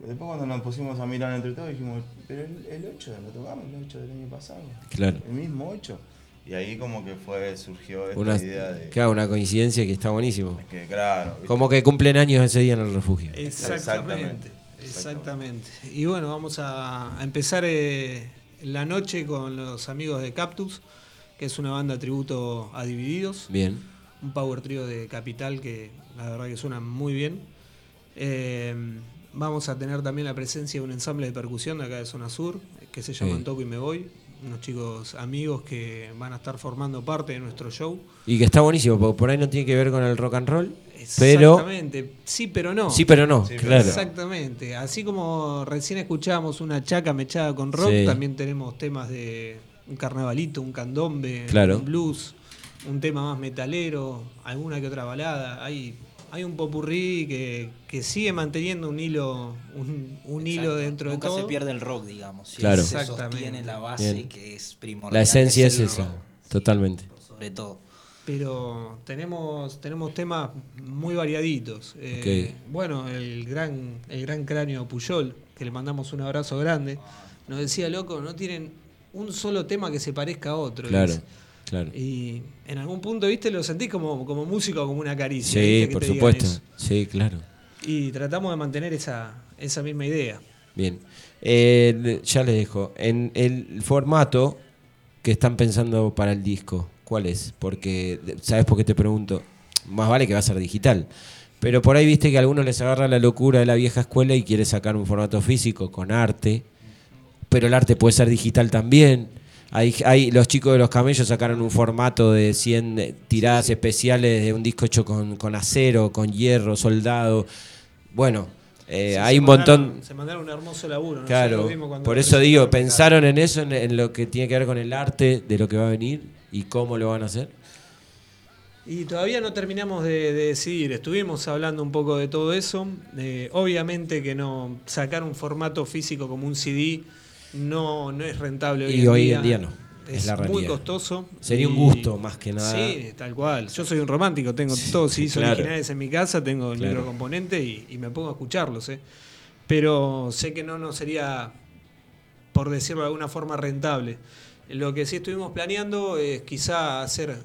Después cuando nos pusimos a mirar entre todos dijimos, pero el, el 8 lo tocamos, el 8 del año pasado. Claro. El mismo 8. Y ahí como que fue, surgió esta Una, idea de claro, una coincidencia que está buenísimo. que, claro, ¿viste? Como que cumplen años ese día en el refugio. Exactamente. Exactamente. Y bueno, vamos a, a empezar eh, la noche con los amigos de Cactus, que es una banda tributo a Divididos. Bien. Un power trio de Capital que la verdad que suena muy bien. Eh, vamos a tener también la presencia de un ensamble de percusión de acá de Zona Sur, que se llaman Sí. Toco y Me Voy. Unos chicos amigos que van a estar formando parte de nuestro show. Y que está buenísimo, porque por ahí no tiene que ver con el rock and roll, pero Exactamente, sí pero no. Sí, pero no, claro. Exactamente. Así como recién escuchábamos una chaca mechada con rock, Sí. también tenemos temas de un carnavalito, un candombe, Claro. un blues, un tema más metalero, alguna que otra balada. Hay, hay un popurrí que, que sigue manteniendo un hilo, un, un hilo dentro Nunca de todo. se pierde el rock, digamos. Siempre Claro. Se sostiene la base Bien. que es primordial. La esencia es el esa, rock, totalmente. sobre todo. Pero tenemos, tenemos temas muy variaditos. Eh, Bueno, el gran, el gran cráneo Puyol, que le mandamos un abrazo grande, nos decía, loco, no tienen un solo tema que se parezca a otro. Claro, dice. Claro. Y en algún punto, viste, lo sentís como, como músico, como una caricia. Sí, por supuesto. Sí, claro. Y tratamos de mantener esa, esa misma idea. Bien. Eh, ya les dejo. En el formato que están pensando para el disco, ¿cuál es? Porque, ¿sabes por qué te pregunto? Más vale que va a ser digital. Pero por ahí viste que a algunos les agarra la locura de la vieja escuela y quiere sacar un formato físico con arte. Pero el arte puede ser digital también. Hay, hay, los chicos de los camellos sacaron un formato de 100 tiradas especiales de un disco hecho con, con acero, con hierro, soldado. Bueno, eh, Sí, hay un montón. Se mandaron un hermoso laburo. Claro, vimos cuando por eso digo, pensaron en eso, en, en lo que tiene que ver con el arte de lo que va a venir. ¿Y cómo lo van a hacer? Y todavía no terminamos de, de decidir. Estuvimos hablando un poco de todo eso. Eh, obviamente que no sacar un formato físico como un CD no, no es rentable hoy Y en hoy día. en día no, es Es, la muy costoso. Sería un gusto, más que nada. Sí, tal cual. Yo soy un romántico, tengo todos CDs claro. originales en mi casa, tengo el Claro. microcomponente y, y me pongo a escucharlos. ¿eh? Pero sé que no nos sería, por decirlo de alguna forma, rentable. Lo que sí estuvimos planeando es quizá hacer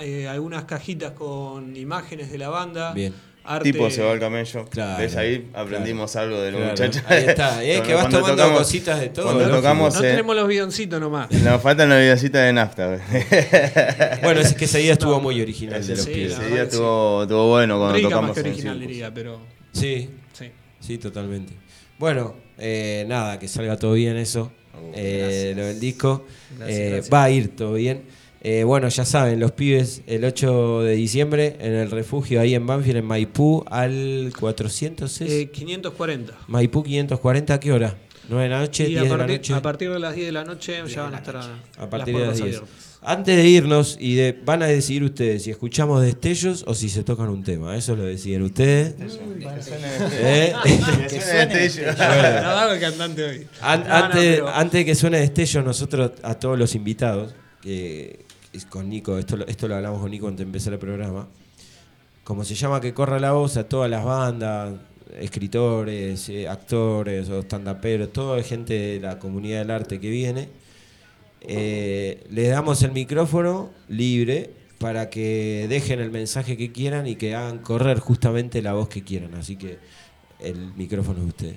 eh, algunas cajitas con imágenes de la banda. Bien. Arte, Tipo se va al camello. Claro, ¿Ves ahí? Aprendimos algo de los Claro. muchachos. Ahí está. [LAUGHS] Es que vas Cuando tomando tocamos- cositas de todo, Cuando lógico. tocamos. No eh, tenemos los bidoncitos nomás. [LAUGHS] Nos faltan las vidacita de nafta. [LAUGHS] Bueno, es que ese día estuvo muy original de los Sí, pibes. la Ese día que sí. estuvo, estuvo bueno cuando Rica tocamos más que original, diría, pero. Sí, Sí. sí, totalmente. Bueno, eh, nada, que salga todo bien eso. Eh, lo del disco. Gracias, Eh, gracias. Va a ir todo bien. Eh, bueno, ya saben, los pibes el 8 de diciembre en el refugio ahí en Banfield, en Maipú, al 400 es? Eh, 540. Maipú 540, ¿a qué hora? 9 de la noche, Y 10 a de la partir, noche. a partir de las 10 de la noche ya van a estar a, A partir de las las puertas 10. abiertas. Antes de irnos, y de, van a decidir ustedes si escuchamos destellos o si se tocan un tema. Eso lo deciden ustedes. ¿Eh? Antes, de que suene destello, nosotros a todos los invitados, que con Nico, esto, lo- esto lo hablamos con Nico antes de empezar el programa, como se llama que corra la voz a todas las bandas, escritores, eh, actores o stand-uperos, toda gente de la comunidad del arte que viene, eh, les damos el micrófono libre para que dejen el mensaje que quieran y que hagan correr justamente la voz que quieran. Así que el micrófono es de ustedes.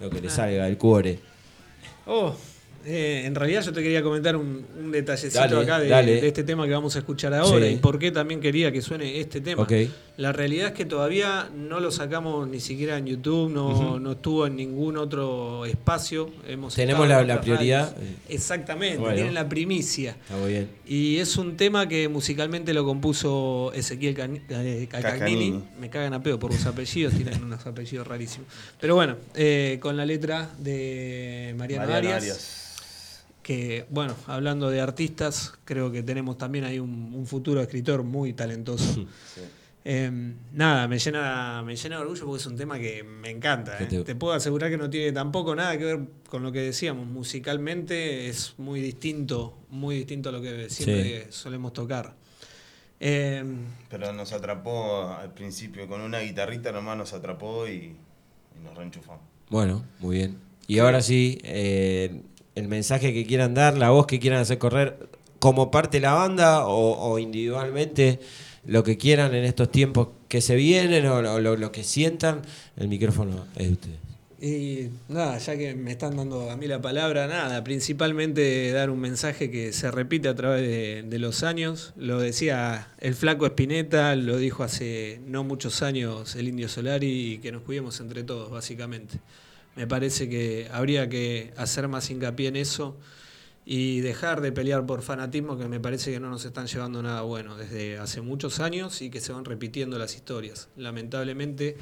Lo que les Ah. salga, el cuore. Oh, eh, en realidad yo te quería comentar un, un detallecito Dale, acá de, dale. de este tema que vamos a escuchar ahora Sí. y por qué también quería que suene este tema. La realidad es que todavía no lo sacamos ni siquiera en YouTube, no, no estuvo en ningún otro espacio. Hemos Tenemos la- prioridad. radios. Exactamente, Bueno. tienen la primicia. Está muy bien. Y es un tema que musicalmente lo compuso Ezequiel Cani- eh, Calcagnini. Cascanini. Me cagan a pedo por los apellidos, tienen unos apellidos rarísimos. Pero bueno, eh, con la letra de Mariano, Mariano Arias, Arias. Que bueno, hablando de artistas, creo que tenemos también ahí un, un futuro escritor muy talentoso. Eh, nada, me llena, me llena de orgullo porque es un tema que me encanta. Eh. te- Te... puedo asegurar que no tiene tampoco nada que ver con lo que decíamos. Musicalmente es muy distinto, muy distinto a lo que siempre solemos tocar. Eh, Pero nos atrapó al principio, con una guitarrita nomás nos atrapó y, y nos reenchufamos. Bueno, muy bien. Y ahora sí, eh, el mensaje que quieran dar, la voz que quieran hacer correr, como parte de la banda o, individualmente, lo que quieran en estos tiempos que se vienen o, lo- que sientan, el micrófono es de ustedes. Y nada, ya que me están dando a mí la palabra, nada, principalmente dar un mensaje que se repite a través de, de los años. Lo decía el flaco Espineta, lo dijo hace no muchos años el Indio Solari, y que nos cuidemos entre todos, básicamente. Me parece que habría que hacer más hincapié en eso y dejar de pelear por fanatismo que me parece que no nos están llevando nada bueno desde hace muchos años y que se van repitiendo las historias. Lamentablemente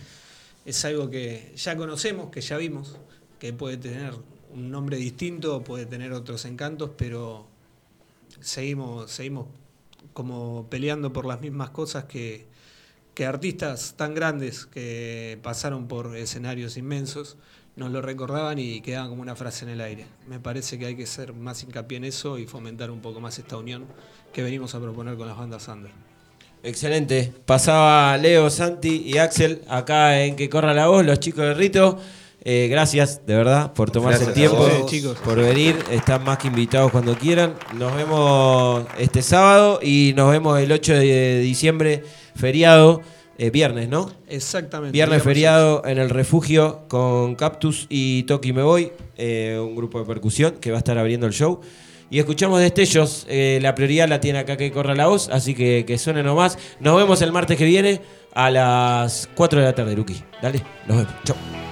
es algo que ya conocemos, que ya vimos, que puede tener un nombre distinto, puede tener otros encantos, pero seguimos, seguimos como peleando por las mismas cosas que, que artistas tan grandes que pasaron por escenarios inmensos nos lo recordaban y quedaban como una frase en el aire. Me parece que hay que hacer más hincapié en eso y fomentar un poco más esta unión que venimos a proponer con las bandas under. Excelente. Pasaba Leo, Santi y Axel acá en Que Corra la Voz, los chicos de Rito. Eh, gracias, de verdad, por tomarse Gracias el tiempo, vos. chicos. por venir. Están más que invitados cuando quieran. Nos vemos este sábado y nos vemos el 8 de diciembre, feriado, eh, viernes, ¿no? Exactamente. Viernes feriado en el refugio con Cactus y Toki Me Voy, eh, un grupo de percusión que va a estar abriendo el show. Y escuchamos destellos, eh, la prioridad la tiene acá que corra la voz, así que que suene nomás. Nos vemos el martes que viene a las 4 de la tarde, Luqui. Dale, nos vemos. Chau.